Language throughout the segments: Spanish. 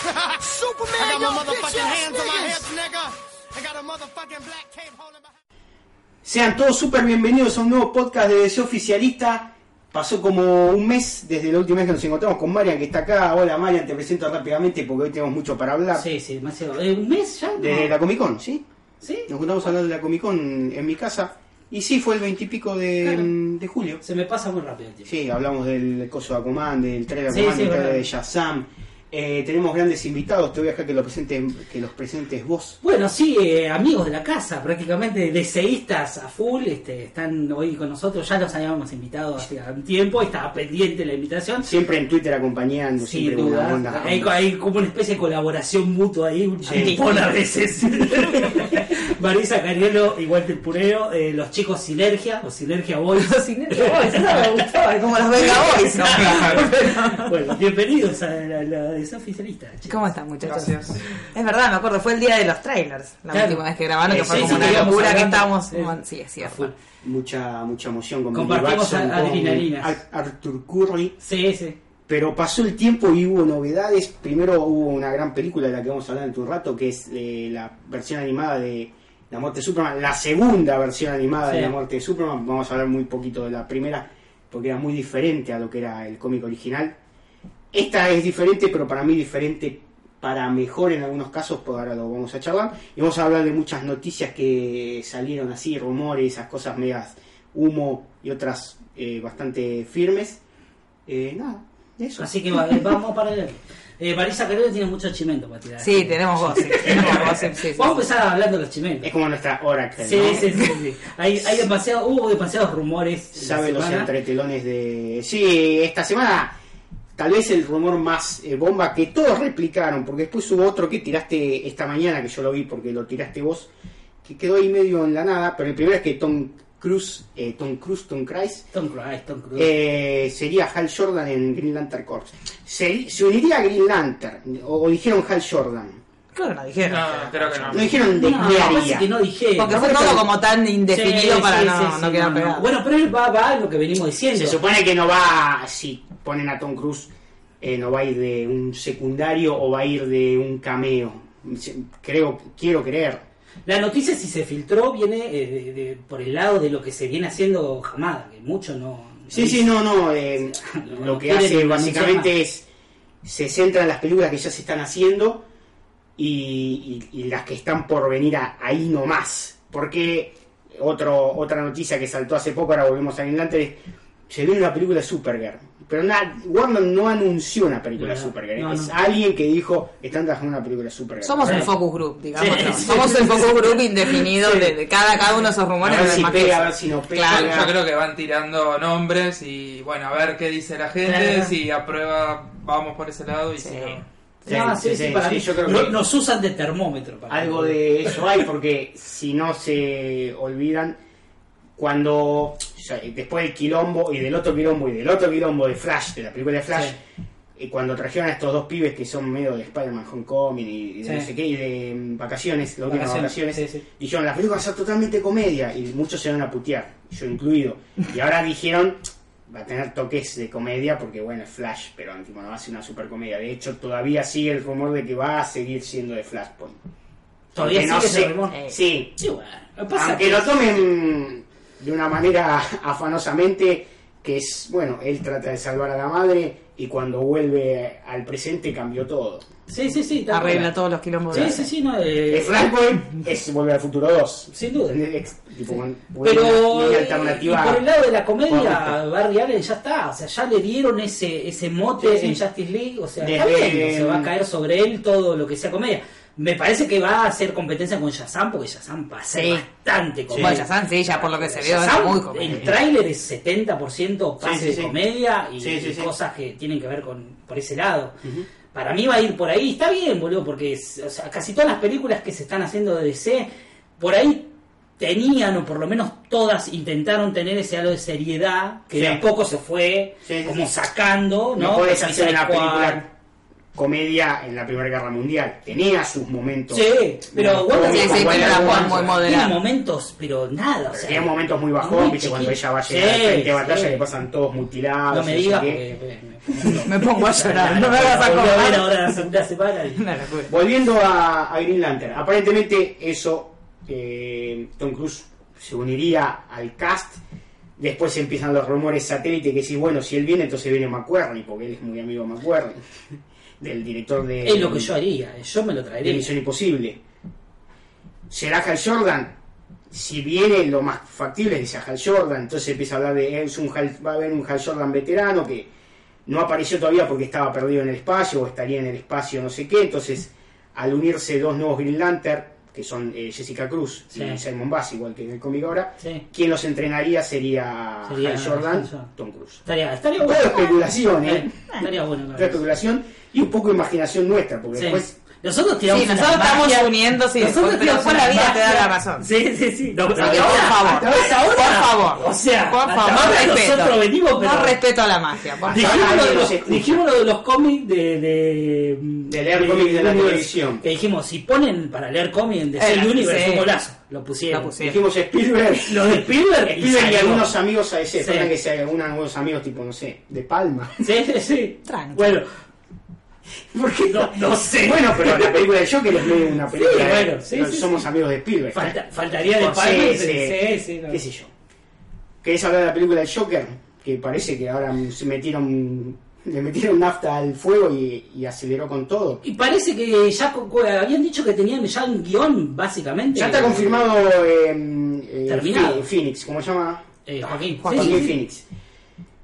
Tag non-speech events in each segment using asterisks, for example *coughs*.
Superman, I got my y'all bitch motherfucking ass hands on my niggas. hips, nigga. I got a motherfucking black cape holding my... Sean todos súper bienvenidos a un nuevo podcast de Deseo Oficialista. Pasó como un mes desde la última vez que nos encontramos con Marian, que está acá. Hola Marian, te presento rápidamente porque hoy tenemos mucho para hablar. Sí, sí, demasiado. ¿Eh, ¿Un mes ya? Desde la Comic Con, ¿sí? ¿Sí? Nos juntamos a hablar de la Comic Con en mi casa. Y sí, fue el veintipico de, Claro. de julio. Se me pasa muy rápido el tiempo. Sí, hablamos del coso de Aquaman, del trailer de Sí, Aquaman, sí, del trailer de Shazam. Eh, tenemos grandes invitados, te voy a dejar que, lo presentes, que los presentes vos. Bueno, sí, eh, amigos de la casa, prácticamente deseístas a full, este, están hoy con nosotros, ya los habíamos invitado hace un tiempo, estaba pendiente la invitación. Siempre en Twitter acompañando, Sin siempre duda, onda. hay, hay como una especie de colaboración mutua ahí, un chimpón a veces. *laughs* Marisa Cariolo y Walter Pureo, eh, los chicos Sinergia, o Sinergia Boys. *laughs* Sinergia Boys, eso me gustaba, como los Venga Boys. *laughs* bueno, bienvenidos a la, la desoficialista. chicos. ¿Cómo están, muchachos? Es verdad, me acuerdo, fue el día de los trailers, la Claro. última vez que grabaron, que Eh, fue sí, como sí, una locura que estábamos. Sí. es A cierto. full. mucha mucha emoción con Compartimos con. Ar- Arthur Curry, Sí, sí. pero pasó el tiempo y hubo novedades. Primero hubo una gran película de la que vamos a hablar en un rato, que es eh, la versión animada de La muerte de Superman, la segunda versión animada de. La muerte de Superman. Vamos a hablar muy poquito de la primera, porque era muy diferente a lo que era el cómic original. Esta es diferente, pero para mí diferente para mejor en algunos casos, pues ahora lo vamos a charlar. Y vamos a hablar de muchas noticias que salieron así, rumores, esas cosas medias humo y otras eh, bastante firmes. Eh, nada, eso. Así que eh, vamos para adelante. Eh, Marisa tiene mucho chimento para tirar. Sí, tenemos voz, sí, tenemos voz, sí, sí, sí. Vamos a empezar hablando de los chimentos. Es como nuestra Oracle, Sí, ¿no? sí, sí, sí. Hay, hay demasiado, hubo demasiados rumores. Sabe los entretelones de... Sí, esta semana tal vez el rumor más eh, bomba que todos replicaron, porque después hubo otro que tiraste esta mañana, que yo lo vi porque lo tiraste vos, que quedó ahí medio en la nada, pero el primero es que Tom Cruise, eh, Tom Cruise, Tom Cruise, Tom Cruise, Tom Cruise. eh, sería Hal Jordan en Green Lantern Corps. Se, se uniría a Green Lantern, o, o dijeron Hal Jordan. Creo que no dijeron. No, creo que no. No dijeron de no, qué parece haría. que no dije. Porque fue todo como tan indefinido Sí, para sí, no, sí, no sí, quedar no, no. pegado. Bueno, pero él va, va a lo que venimos diciendo. Se supone que no va, si ponen a Tom Cruise, eh, no va a ir de un secundario o va a ir de un cameo. Creo, quiero creer. La noticia, si se filtró, viene eh, de- de- por el lado de lo que se viene haciendo Hamada, que mucho no. Sí, sí, no, no. eh, *laughs* lo que hace básicamente es se centra en las películas que ya se están haciendo y, y- y las que están por venir a- ahí nomás. Porque otro, otra noticia que saltó hace poco, ahora volvemos a es se viene una película de Supergirl. Pero na- Warner no anunció una película No, Supergirl. no, es no. alguien que dijo, están trabajando en una película Supergirl. Somos un Sí. focus group, digamos. Sí, sí, Somos sí, el sí, focus sí. group indefinido de, de cada, cada uno de esos a rumores. ver no es si pega, a ver si no pega. Claro, Yo creo que van tirando nombres y bueno, a ver qué dice la gente, Claro. si aprueba vamos por ese lado y si Sí. no. Sí, No, sí, sí, sí, sí, para sí, mí. yo creo no- que- Nos usan de termómetro. Para Algo de eso hay, porque si no se olvidan, cuando o sea, después del quilombo y del otro quilombo y del otro quilombo de Flash, de la película de Flash, y cuando trajeron a estos dos pibes que son medio de Spider-Man Homecoming y, y de Sí. no sé qué, y de mm, vacaciones, la última Vacaciones, vacaciones, sí, sí. dijeron la película va a ser totalmente comedia y muchos se van a putear, yo incluido. Y ahora dijeron va a tener toques de comedia porque bueno es Flash, pero tipo, no va a ser una super comedia. De hecho todavía sigue el rumor de que va a seguir siendo de Flashpoint. Todavía no sigue ese sé-. Sí, Sí, bueno. lo que pasa aunque que- lo tomen de una manera afanosamente, que es, bueno, él trata de salvar a la madre y cuando vuelve al presente cambió todo. Sí, sí, sí. Arregla todos los quilombos. Sí, sí, sí. No, eh, Es Flashpoint es Volver al Futuro 2. Sin duda. *laughs* Es, tipo, una- Pero una línea eh, alternativa. y por el lado de la comedia. Barry Allen ya está, o sea, ya le dieron ese ese mote Sí, sí. en Justice League, o sea, está bien, se va a caer sobre él todo lo que sea comedia. Me parece que va a hacer competencia con Shazam, porque Shazam va a ser Sí. bastante comedia. Bueno, saben, sí, ya por lo que se vio es Shazam, muy el comedia. tráiler es 70% pase Sí, sí, de comedia y, Sí, sí, y sí. cosas que tienen que ver con por ese lado. Para mí va a ir por ahí. Está bien, boludo, porque es- o sea, casi todas las películas que se están haciendo de DC, por ahí tenían, o por lo menos todas intentaron tener ese halo de seriedad, que Sí. de a poco se fue Sí, sí, como sí. sacando, ¿no? No podés hacer una película comedia en la Primera Guerra Mundial. Tenía sus momentos. Sí, pero Sí, sí, buenas tiene una algunas, Juan muy ¿sabes? moderada. Tiene momentos, pero nada, o sea. Momentos muy bajón, viste, cuando ella va a llegar Sí, al frente de batalla sí. le pasan todos mutilados. No me digas. *laughs* Me pongo a llorar, no me hagas acordar. ahora la semana. Volviendo a, a Green Lantern, aparentemente eso, eh, Tom Cruise se uniría al cast. Después empiezan los rumores satélite que si bueno, si él viene, entonces viene McQuarrie, porque él es muy amigo de McQuarrie, del director de, Es lo que yo haría, yo me lo de traería. Misión Imposible. ¿Será Hal Jordan? Si viene, lo más factible es que sea Hal Jordan. Entonces empieza a hablar de es un Hal- va a haber un Hal Jordan veterano que no apareció todavía porque estaba perdido en el espacio o estaría en el espacio, no sé qué. Entonces, al unirse dos nuevos Green Lantern, que son eh, Jessica Cruz Sí. y Simon Bass, igual que en el cómic ahora, Sí. quien los entrenaría sería, Sería Hal Jordan. Tom Cruise. Estaría, estaría bueno. especulación, ¿eh? Eh, Estaría bueno. Toda especulación y un poco de imaginación nuestra, porque Sí. después Nosotros tiramos Sí, nosotros estamos magia- uniendo, sí, Nosotros tiramos la vida te da la razón. Sí, sí, sí. No, pero Así que, ahora- por favor, hasta ahora- por favor, O sea, por favor, más respeto. nosotros venimos, pero. Más respeto a la magia, por Hasta favor. Dijimos lo, de los, nos escucha. dijimos lo de los cómics de, de, De leer cómics de la Universe. televisión. Que dijimos, si ponen para leer cómics en DC Eh, Universe, sí. un golazo. Lo pusieron. Lo pusieron. dijimos Spielberg. *laughs* Lo de Spielberg. y Spielberg y algunos amigos a faltan que sea algunos amigos tipo, no sé, de Palma. Sí, sí, sí. Bueno, *laughs* Porque no, no sé. Bueno, pero la película de Joker es medio una película. Sí, de- bueno, sí, pero sí, somos amigos de Spielberg. Falta- faltaría de sí, no. ¿Qué sé yo? ¿Querés hablar de la película del Joker? Que parece que ahora se metieron, le metieron nafta al fuego y, y aceleró con todo. Y parece que ya habían dicho que tenían ya un guion, básicamente. Ya está confirmado eh, eh, Terminado. Phoenix, Phoenix, ¿cómo se llama? Eh, Joaquín. Joaquín Sí, sí, sí. Phoenix.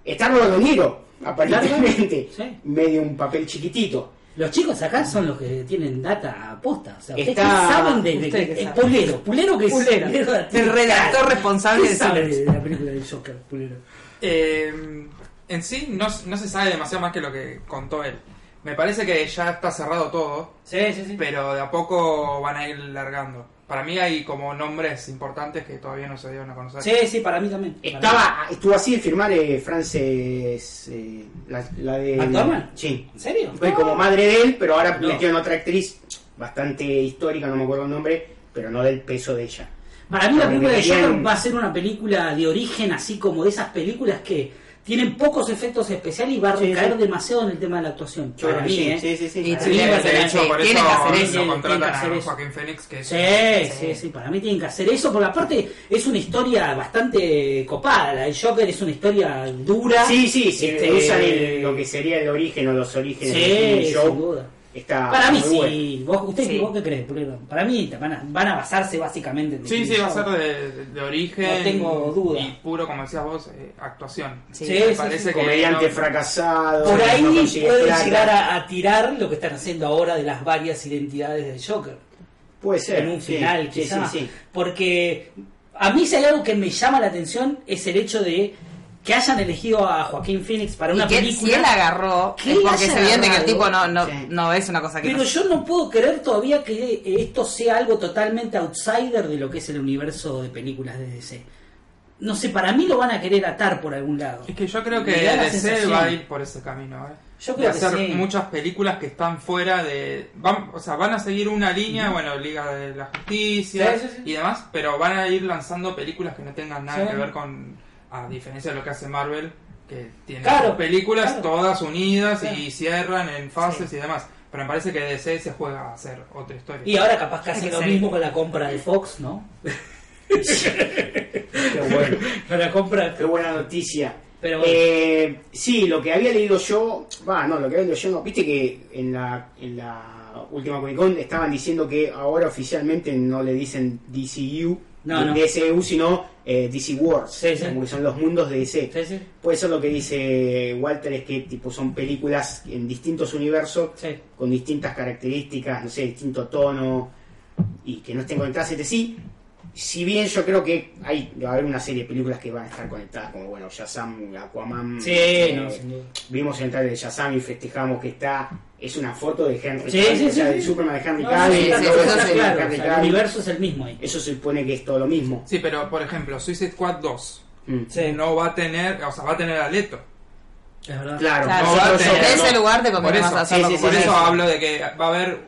Está Robert De Niro, aparentemente. Sí. Medio un papel chiquitito. Los chicos acá son los que tienen data posta. O sea, ustedes Está- qué saben de, de, qué eh, saben. Pulero. Pulero que es Pulero. El redactor responsable ¿Qué de sabe de la película del Joker, Pulero? Eh, en sí no, no se sabe demasiado más que lo que contó él. Me parece que ya está cerrado todo, Sí, sí, sí. pero de a poco van a ir largando. Para mí hay como nombres importantes que todavía no se dieron a conocer. Sí, sí, para mí también. Mí. Estaba, estuvo así de firmar eh, Frances, eh, la, la de... ¿McDormand? Sí. ¿En serio? Fue como madre de él, pero ahora No. metieron otra actriz bastante histórica, no me acuerdo el nombre, pero no del peso de ella. Para mí la película de Joker va a ser una película de origen, así como de esas películas que tienen pocos efectos especiales y va a Sí, recaer sí. demasiado en el tema de la actuación. Yo Para mí, sí, ¿eh? sí, sí, sí. Y sí, por tienen eso, que hacer por eso, eso tienen que contratan hacer a eso. Joaquín Phoenix, que es Sí, sí, sí, para mí tienen que hacer eso, porque aparte es una historia bastante copada. La del Joker es una historia dura. Sí, sí, si Este, usan el- lo que sería el origen o los orígenes Sí, del sin show, duda. Está Para mí muy sí. bueno. ¿Vos, usted, Sí. ¿Vos qué crees? Para mí van a, van a basarse básicamente en Sí, sí, va a ser de, de- de origen. No tengo duda. Y puro, como decías vos, eh, actuación. Sí, Sí, Me sí, parece sí. que Comediante no- fracasado, Por ahí no puede plata. llegar a, a tirar lo que están haciendo ahora de las varias identidades del Joker. Puede ser. en un sí, final, sí, quizá. sí, sí. Porque a mí si hay algo que me llama la atención es el hecho de que hayan elegido a Joaquín Phoenix para una y que película. si él agarró, Que es porque es evidente que el tipo no, no, Sí. no es una cosa que Pero no- yo no puedo creer todavía que esto sea algo totalmente outsider de lo que es el universo de películas de DC. No sé, para mí lo van a querer atar por algún lado. Es que yo creo que DC sensación. va a ir por ese camino, ¿eh? Yo de creo que hacer sí. muchas películas que están fuera de van, o sea van a seguir una línea bueno Liga de la Justicia Sí, sí, sí. y demás pero van a ir lanzando películas que no tengan nada Sí. que ver con a diferencia de lo que hace Marvel que tiene Claro, sus películas claro. todas unidas Claro. y cierran en fases y demás pero me parece que DC se juega a hacer otra historia Y ahora capaz que hace lo mismo con la compra de Fox, ¿no? Qué bueno. *laughs* Con la compra Qué buena noticia. Pero bueno. Eh, sí, lo que había leído yo, va, no, lo que había leído yo no, viste que en la, en la última Comic Con estaban diciendo que ahora oficialmente no le dicen DCU, No, no. DCU, sino eh, DC Wars, Sí, sí. como que son los mundos de DC. Sí. Puede ser lo que dice Walter, es que tipo son películas en distintos universos, con distintas características, no sé, distinto tono, y que no estén conectadas entre sí, si bien yo creo que hay va a haber una serie de películas que van a estar conectadas, como bueno, Shazam, Aquaman. Sí, eh, no, sin duda. Vimos el trailer de Shazam y festejamos que está. Es una foto de Henry Sí, Cavill, sí, o sea, sí, del sí. Superman de Henry Cavill. el claro, o sea, el universo es el mismo ahí. Eso se supone que es todo lo mismo. Sí, pero por ejemplo, Suicide Squad 2 Mm. Sí. no va a tener, o sea, va a tener a Leto. Es verdad. Claro, Claro, No va a porque tener- de ese lugar te Por conviene más eso, hacerlo sí, sí, por como eso eso. hablo de que va a haber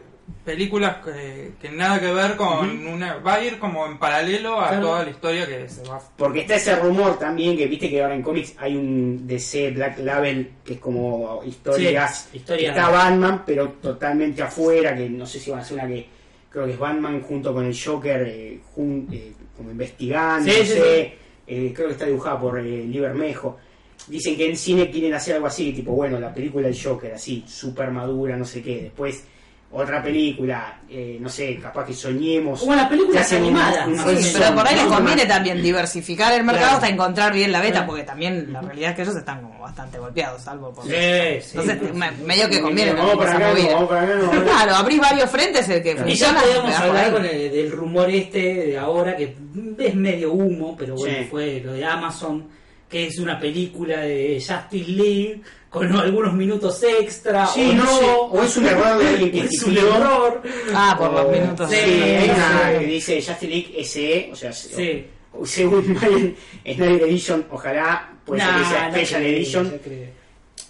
películas que, que nada que ver con una va a ir como en paralelo a Claro. toda la historia que se va Porque está ese rumor también que viste que ahora en cómics hay un DC Black Label que es como historias. Sí, historia. Está Batman, pero totalmente afuera, que no sé si van a hacer una que creo que es Batman junto con el Joker, eh, jun- eh, como investigando, Sí, no sí, sé. Eh, creo que está dibujada por eh, Lee Bermejo. Dicen que en cine quieren hacer algo así, tipo, bueno, la película del Joker, así, super madura, no sé qué. Después, otra película, eh, no sé, capaz que soñemos. Como las películas que hacen un- animadas, un- más Sí, o menos. pero por ahí les conviene también diversificar el mercado Claro. hasta encontrar bien la beta, Claro. porque también la realidad es que ellos están como bastante golpeados, salvo por... Sí, Entonces, no, me- sí. medio que conviene Vamos para acá, no, vamos para *laughs* acá, no. Claro, abrís varios frentes, el que Y ya podemos hablar con el- del rumor este de ahora, que es medio humo, pero bueno, Sí. fue lo de Amazon, que es una película de Justice League con algunos minutos extra, Sí, o no sé, o es un error de *laughs* alguien que es un error. Ah, por los minutos. Sí, Sí, hay una que dice Justice League SE, o sea, Sí. o- según *laughs* Snyder Edition, ojalá puede ser que sea no Special creo, Edition.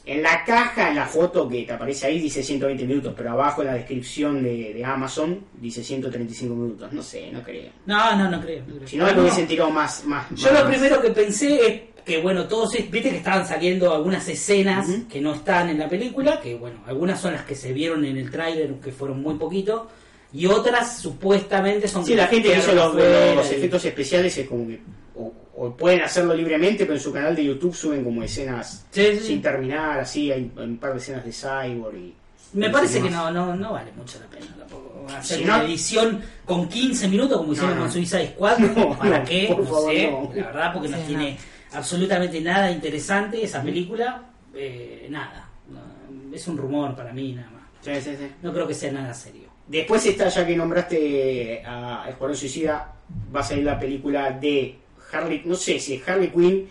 En la caja, en la foto que te aparece ahí, dice 120 minutos, pero abajo en la descripción de, de Amazon dice 135 minutos. No sé, no creo. No, no, no creo. no creo. Si no, le No. hubiesen tirado más. más Yo más. lo primero que pensé es que, bueno, todos, viste que estaban saliendo algunas escenas que no están en la película, que, bueno, algunas son las que se vieron en el tráiler, que fueron muy poquito, y otras supuestamente son... Sí, la gente que hizo los, los efectos especiales es como que. O, o pueden hacerlo libremente, pero en su canal de YouTube suben como escenas Sí, sí, sí. sin terminar, así. Hay un par de escenas de Cyborg y. Me parece que no, no, no vale mucho la pena tampoco. Hacer Si una no- edición con 15 minutos como hicieron no. con Suicide Squad, *laughs* No, ¿para no, qué? por No favor, sé, no. la verdad, porque no Sí, tiene absolutamente nada interesante esa película, eh, nada. No, es un rumor para mí, nada más. Sí, sí, sí. No creo que sea nada serio. Después está, ya que nombraste a Escuadrón Suicida, va a salir la película de Harley, no sé si es Harley Quinn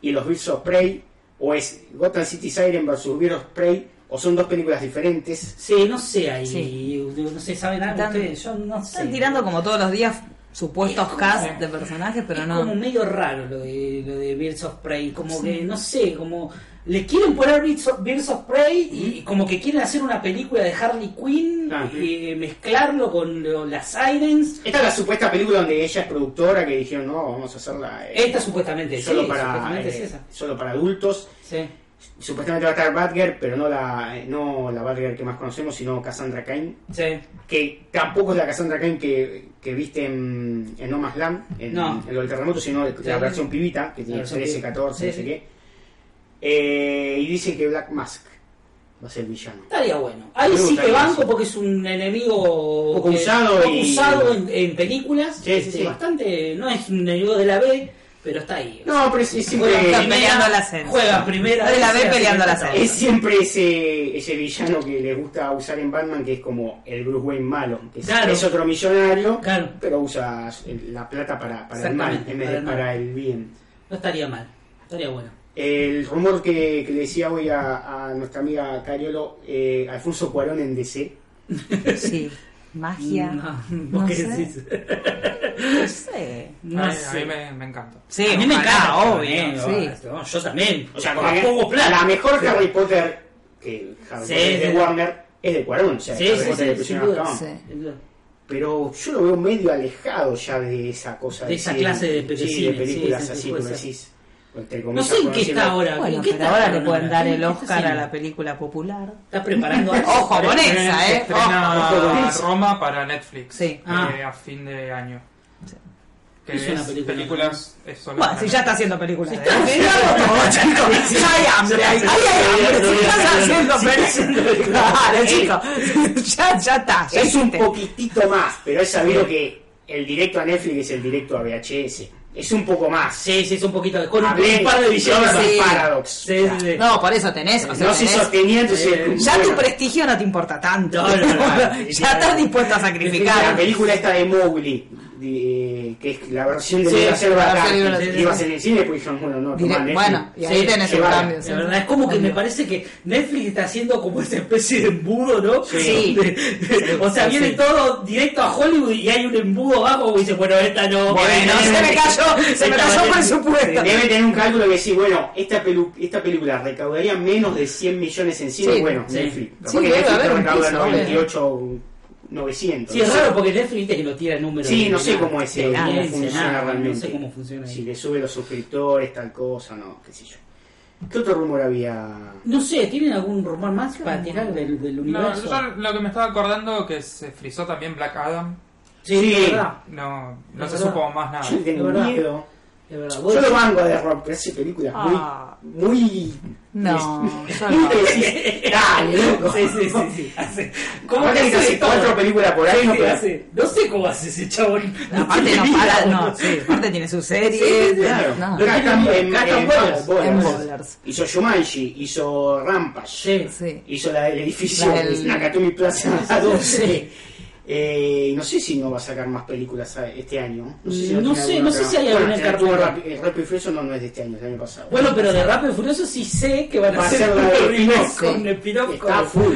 y los Birds of Prey, o es Gotham City Siren versus Birds of Prey, o son dos películas diferentes. Sí, no sé ahí, Sí. no sé, ¿saben algo Están- ustedes? Yo no sé. Están tirando como todos los días supuestos cast de personajes, pero es no. como medio raro lo de, lo de Birds of Prey, como que, no sé, como le quieren poner Birds of, Birds of Prey y como que quieren hacer una película de Harley Quinn Ah. y mezclarlo con lo- las Sirens. Esta es la supuesta película donde ella es productora, que dijeron, no, vamos a hacerla eh, Esta supuestamente, solo, sí, para, supuestamente eh, es esa. solo para adultos. Sí. Supuestamente va a estar Batgirl, pero no la, eh, no la Batgirr que más conocemos, sino Cassandra Cain. Sí. que tampoco es la Cassandra Cain que, que viste en, en No Más Land, en, No. en lo del terremoto, sino la Sí. versión pibita, que tiene versión 13, pibita. 14, Sí, no sé qué. Eh, y dicen que Black Mask va a ser el villano. Estaría bueno. Ahí sí que banco eso. porque es un enemigo Poco usado poco y- usado en, en películas. Sí, sí, este, sí. Bastante, no es un enemigo de la B, pero está ahí. No, pero es, es siempre, Juega peleando la serie. Juega primera. De la B peleando es siempre ese, ese villano que les gusta usar en Batman, que es como el Bruce Wayne malo, que es, Claro. es otro millonario, Claro. pero usa el- la plata para, para el mal en vez para de para el bien. No estaría mal. Estaría bueno. El rumor que, que le decía hoy a, a nuestra amiga Cariolo, eh, Alfonso Cuarón en DC. Sí. *laughs* Magia. No, No ¿vos qué sé. decís? No sé. No a, mí, sé. a mí me, me encanta. Sí, a mí me encanta, obvio. sí. no, yo también. O sea, con como que poco plata. la mejor Harry Potter que Harry Sí, Potter de sí. Warner es de Cuarón. O sea, Sí, Harry sí, Potter sí, de. Sí. Pero yo lo veo medio alejado ya de esa cosa. De esa decir, clase de- de sí, cine, de películas sí, sí, así, ser. decís. No sé en qué está ahora. Bueno, ¿En qué pero está ahora le pueden dar ¿Qué- el Oscar a la película popular. ¿Está preparando *laughs* algo? Ojo con Se esa, ¿eh? estrena. Roma para Netflix. Sí. eh, Ah. a fin de año. Que Es es, una película. películas es solo Bueno, si ya está haciendo películas. Está *laughs* chicos, ya hay hambre. hay hambre. Si estás haciendo películas. Claro, chicos. *laughs* Ya, ya está. Es un poquitito más, pero es sabido que el directo a Netflix es el directo a VHS. Es un poco más. Sí, sí, es un poquito. Con un, un par de villanos. Cloverfield Sí. Paradox. Sí, sí, sí. No, por eso tenés. O sea, no se tenés- sostenía, entonces. Ya tu prestigio no te importa tanto. No, no, no. *laughs* ya estás dispuesto a La sacrificar. película esta de Mowgli, de- que es la versión de Sí, la selva la acá, versión de la que selva. iba a ser en el cine, pues dijeron, bueno, no, Dire- tomá, Netflix. bueno, y ahí Sí, tenés va. cambio. La verdad es como que me parece que Netflix está haciendo como esa especie de embudo, ¿no? Sí. De- de- o sea, Sí, viene sí. todo directo a Hollywood y hay un embudo abajo y dice, bueno, esta no. Bueno, se me cayó, se me cayó presupuesto. Debe tener un cálculo que decir, bueno, esta, pelu- esta película recaudaría menos de 100 millones en cine, Sí, bueno, sí. Netflix. Sí, porque debe Netflix recauda piso, 98, 900. Sí, es raro porque Netflix viste que lo tira números. Sí, de- no sé cómo es cómo audiencia, funciona nada, realmente. No sé cómo funciona. ahí. Si le sube los suscriptores, tal cosa, no, qué sé yo. ¿Qué otro rumor había? No sé, ¿tienen algún rumor más para tirar del, del No, universo? yo lo que me estaba acordando que se frizó también Black Adam. Sí, Sí. es verdad. No, no Es se verdad. supo más nada. Yo tengo miedo. Yo lo banco de rock, pero hace películas Ah. muy. muy. No, yo no. *laughs* Dale, loco. Sí, sí, sí, sí. *laughs* Hace, ¿Cómo que hace cuatro películas por año, Sí, sí, pero- hace- No sé cómo hace ese chabón. Aparte no para, no, sí, aparte tiene su serie. Sí, sí, Claro. No. En- Bowlers. Hizo Shumanji, hizo Rampage, Sí. Sí. hizo la del edificio La de del- Nakatomi Plaza 12. *laughs* Eh, no sé si no va a sacar más películas este año. No sé si, No tiene sé, no sé si hay Bueno, alguna en el cartelera. Rápido- El Rápido y Furioso no, no es de este año, es del año pasado. Bueno, pero de Rápido y Furioso sí sé que van a Va a hacer ser la un spin-off Está full.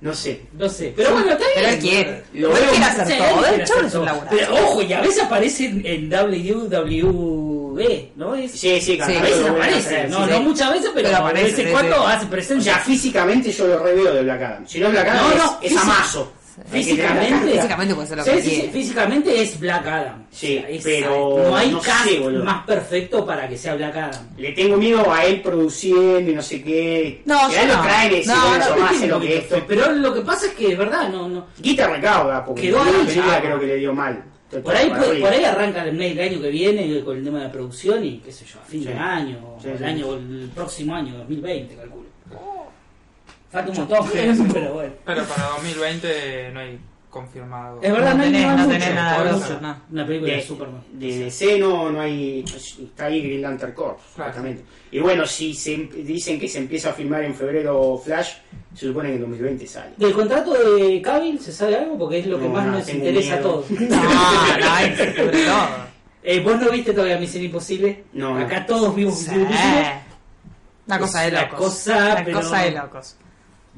No sé. No sé, pero bueno, está bien. Pero él quiere. Lo él veo- quiere hacer Sí, todo. él quiere chabón hacer es todo. Pero ojo, y a veces aparece en, WWE, ¿no? Es, Sí, sí, a Sí, veces aparece, no, sí, no sí. muchas veces, pero, Pero de aparece, vez en sí, cuando hace O presencia. sea, físicamente yo lo reveo de Black Adam. Si no es Black Adam, No, es, no, es físic- Amazo. Físicamente, Físicamente puede ser lo Sí, que sí, sí, quiere. físicamente es Black Adam. Sí, O sea, es- pero no hay no cast sé, boludo. más perfecto para que sea Black Adam. Le tengo miedo a él produciendo y no sé qué. No, lo no. traen y decir, No, bueno, no, yo más Entiendo lo que que- esto. Pero lo que pasa es que, de verdad, no, no. Guita recauda, porque Quedó la película creo que le dio mal. Por ahí, por ahí arranca el mes del año que viene con el tema de la producción y qué sé yo, a fin Sí. de año, o Sí, el sí. año, o el próximo año, 2020, calculo. Falta un montón, *laughs* pero bueno. Pero para 2020 no hay confirmado. Es verdad, No no, hay tenés- nada no mucho, tenés nada por de eso. no. Una película de, de, Superman. de DC no, no hay. Está ahí Green Lantern Corps, Claro. exactamente. Y bueno, si se, em- dicen que se empieza a filmar en febrero Flash, se supone que en 2020 sale. ¿Del contrato de Cavill se sabe algo? Porque es lo que más no, nos interesa a todos. *laughs* No, no. *laughs* Eh, ¿Vos no viste todavía Misión Imposible? No. Acá todos vimos Sí. Una cosa de La locos. cosa, Una pero- cosa de locos.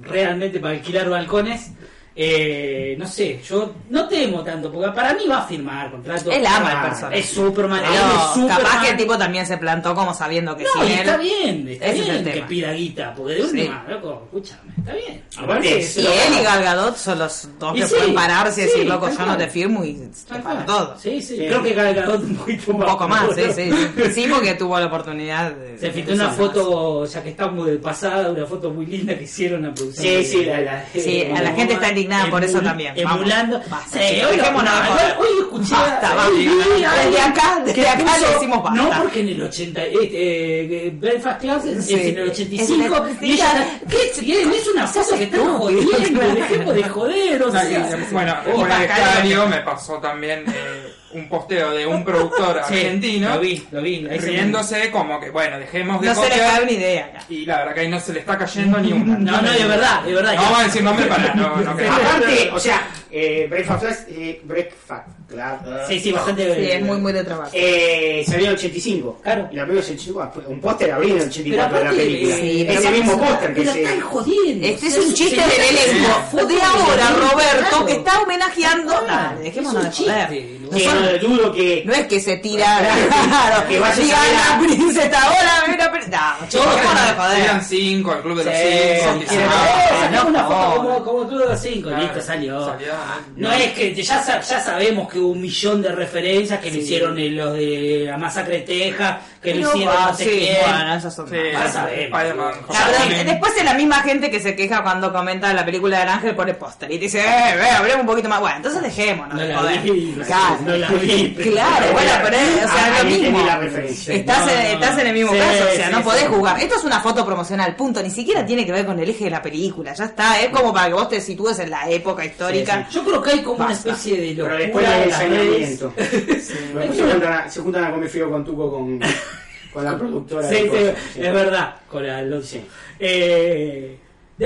Realmente para alquilar balcones. Eh, no sé, yo no temo tanto, porque para mí va a firmar contrato. Él ama Ah, al personaje. Es Superman, es No, Superman. capaz que el tipo también se plantó como sabiendo que No, si y él... está bien, está Ese es bien el que tema. pida guita, porque de Sí. última, loco, escúchame, está bien. Aparte, es sí, Y él y Gal Gadot son los dos que sí, pueden pararse y decir, loco, yo no te firmo y te para todo. Sí, sí, Sí. creo que Gal Gadot un poquito Un más. poco más, sí, sí. *laughs* Sí, porque tuvo la oportunidad de... Se filtró una foto, ya que estamos de pasada, una foto muy linda que hicieron la producción. Sí, de- sí, la, la, Sí, a la gente está indignada por eso también. Vamos. Emulando. Basta, Sí, chicos, hoy, escuché. Basta, basta. Desde acá- desde que acá le puso- decimos basta. No, porque en el 80. Eh, eh, Belfast Class es Sí. en el 85. Es y ella. ¿Qué quieren? Es una cosa que están jodiendo. Dejemos de joder, o sea. bueno, Pascal, estadio me pasó también eh, un posteo de un productor Sí, argentino Lo vi, lo vi. ahí se me- riéndose como que, bueno, dejemos de No se copiar. una idea acá. Y la verdad que ahí no se le está cayendo ni una. *laughs* No, no, de verdad, de verdad. No vamos a decir nombre para no, no Aparte, o sea, eh, Breakfast eh, Breakfast Club, Sí, sí, bastante. Sí, es muy, muy de trabajo. Eh, salió en el 85. Claro. Y la película es 85. fue Un póster abrió en el 84 de la aparte, película. sí, pero Ese mismo póster que Pero se. están jodiendo. Este es un chiste del elenco de ahora, Roberto, claro. que está homenajeando. Dale, dejémonos de dudo que. No es que se tira. *laughs* Claro, que vaya a la princesa ahora, mira, pero. No, chicos, Eran cinco, el club de los Sí, cinco. Ah, sacamos no, una foto no. como, como tú de los cinco, Claro, listo, salió. salió. No es que ya, ya sabemos que hubo un millón de referencias que lo hicieron en los de la masacre de Texas, que lo Pero hicieron va, no sé quién. Ya sabemos. Después es la misma gente que se queja cuando comenta la película del ángel por el póster y dice, eh, ve, hablemos un poquito más. Bueno, entonces dejémonos No de la Claro. *laughs* la bueno, pero es, o sea, Ah, lo mismo. la. Estás, No, en, no, estás en el mismo sí, caso, o sea, sí, no sí. podés jugar. Esto es una foto promocional, punto. Ni siquiera tiene que ver con el eje de la película, ya está. Es como para que vos te sitúes en la época histórica. Yo creo que hay como una especie de Pero locura después en del ensañamiento. *laughs* Después se juntan, a, se juntan a comer frío con Tuco con, con la productora. Sí, de sí, cosas, sí. es verdad, con Alonso. Sí. Eh,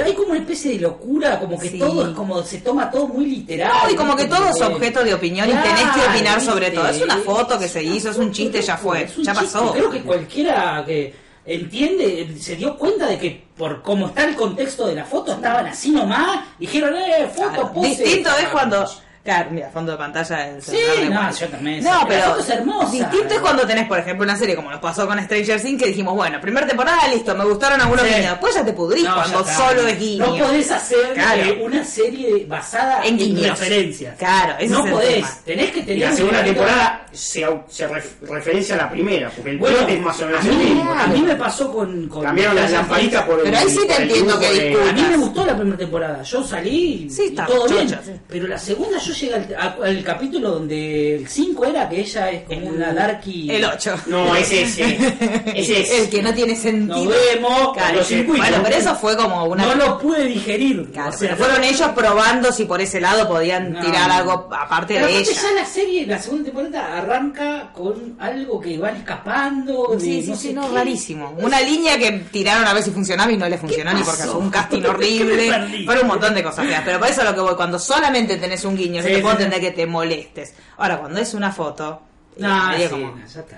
hay como una especie de locura, como que Sí. todo es como se toma todo muy literal. No, y como que todo es objeto de opinión y tenés que Claro, opinar sobre todo. Es una foto que se hizo, es un chiste, ya fue, ya chiste. pasó. Creo que cualquiera que entiende, se dio cuenta de que por cómo está el contexto de la foto, estaban así nomás, dijeron, eh, foto, Claro. pose. Distinto es cuando. Claro, mira, fondo de pantalla del Sí, no, yo también. No, La pero foto es hermosa. distinto es cuando tenés, por ejemplo, una serie como nos pasó con Stranger Things que dijimos, bueno, primera temporada, listo, me gustaron algunos Sí. guiños. Después ya te pudrís No, cuando solo es guiño. No podés hacer Claro. eh, una serie basada En en, referencias. Claro, ese no es el podés. tema. Tenés que tener Y la un segunda temporada se, ref- referencia a la primera, porque el Bueno, es más o menos a el mí, mismo. a mí me pasó con, con Cambiaron lamparitas Things. por Pero ahí sí te el entiendo que. A mí me gustó la primera temporada. Yo salí Sí, y está todo bien. Pero la segunda yo llegué al, a- al capítulo donde el 5 era que ella es como una darky. El 8. No, *laughs* ese es. eh, ese es. El que no tiene Nos sentido. vemos. Claro, los circuitos. bueno, pero eso fue como una. No lo pude digerir. Claro, o sea, pero fueron ellos probando si por ese lado podían No. tirar algo aparte Pero de aparte ella. ya la serie, la segunda temporada arranca con algo que van escapando. de Sí, sí, no sí, sé no, qué. rarísimo. Una línea que tiraron a ver si funcionaba y no le funcionó ni porque pasó? fue un *laughs* casting ¿Qué me horrible. perdí? Fueron un montón de cosas feas. Pero por eso lo que voy, cuando solamente tenés un guiño, Sí, puedo sí. entender que te molestes. Ahora, cuando es una foto, No, medio sí, como- ya está.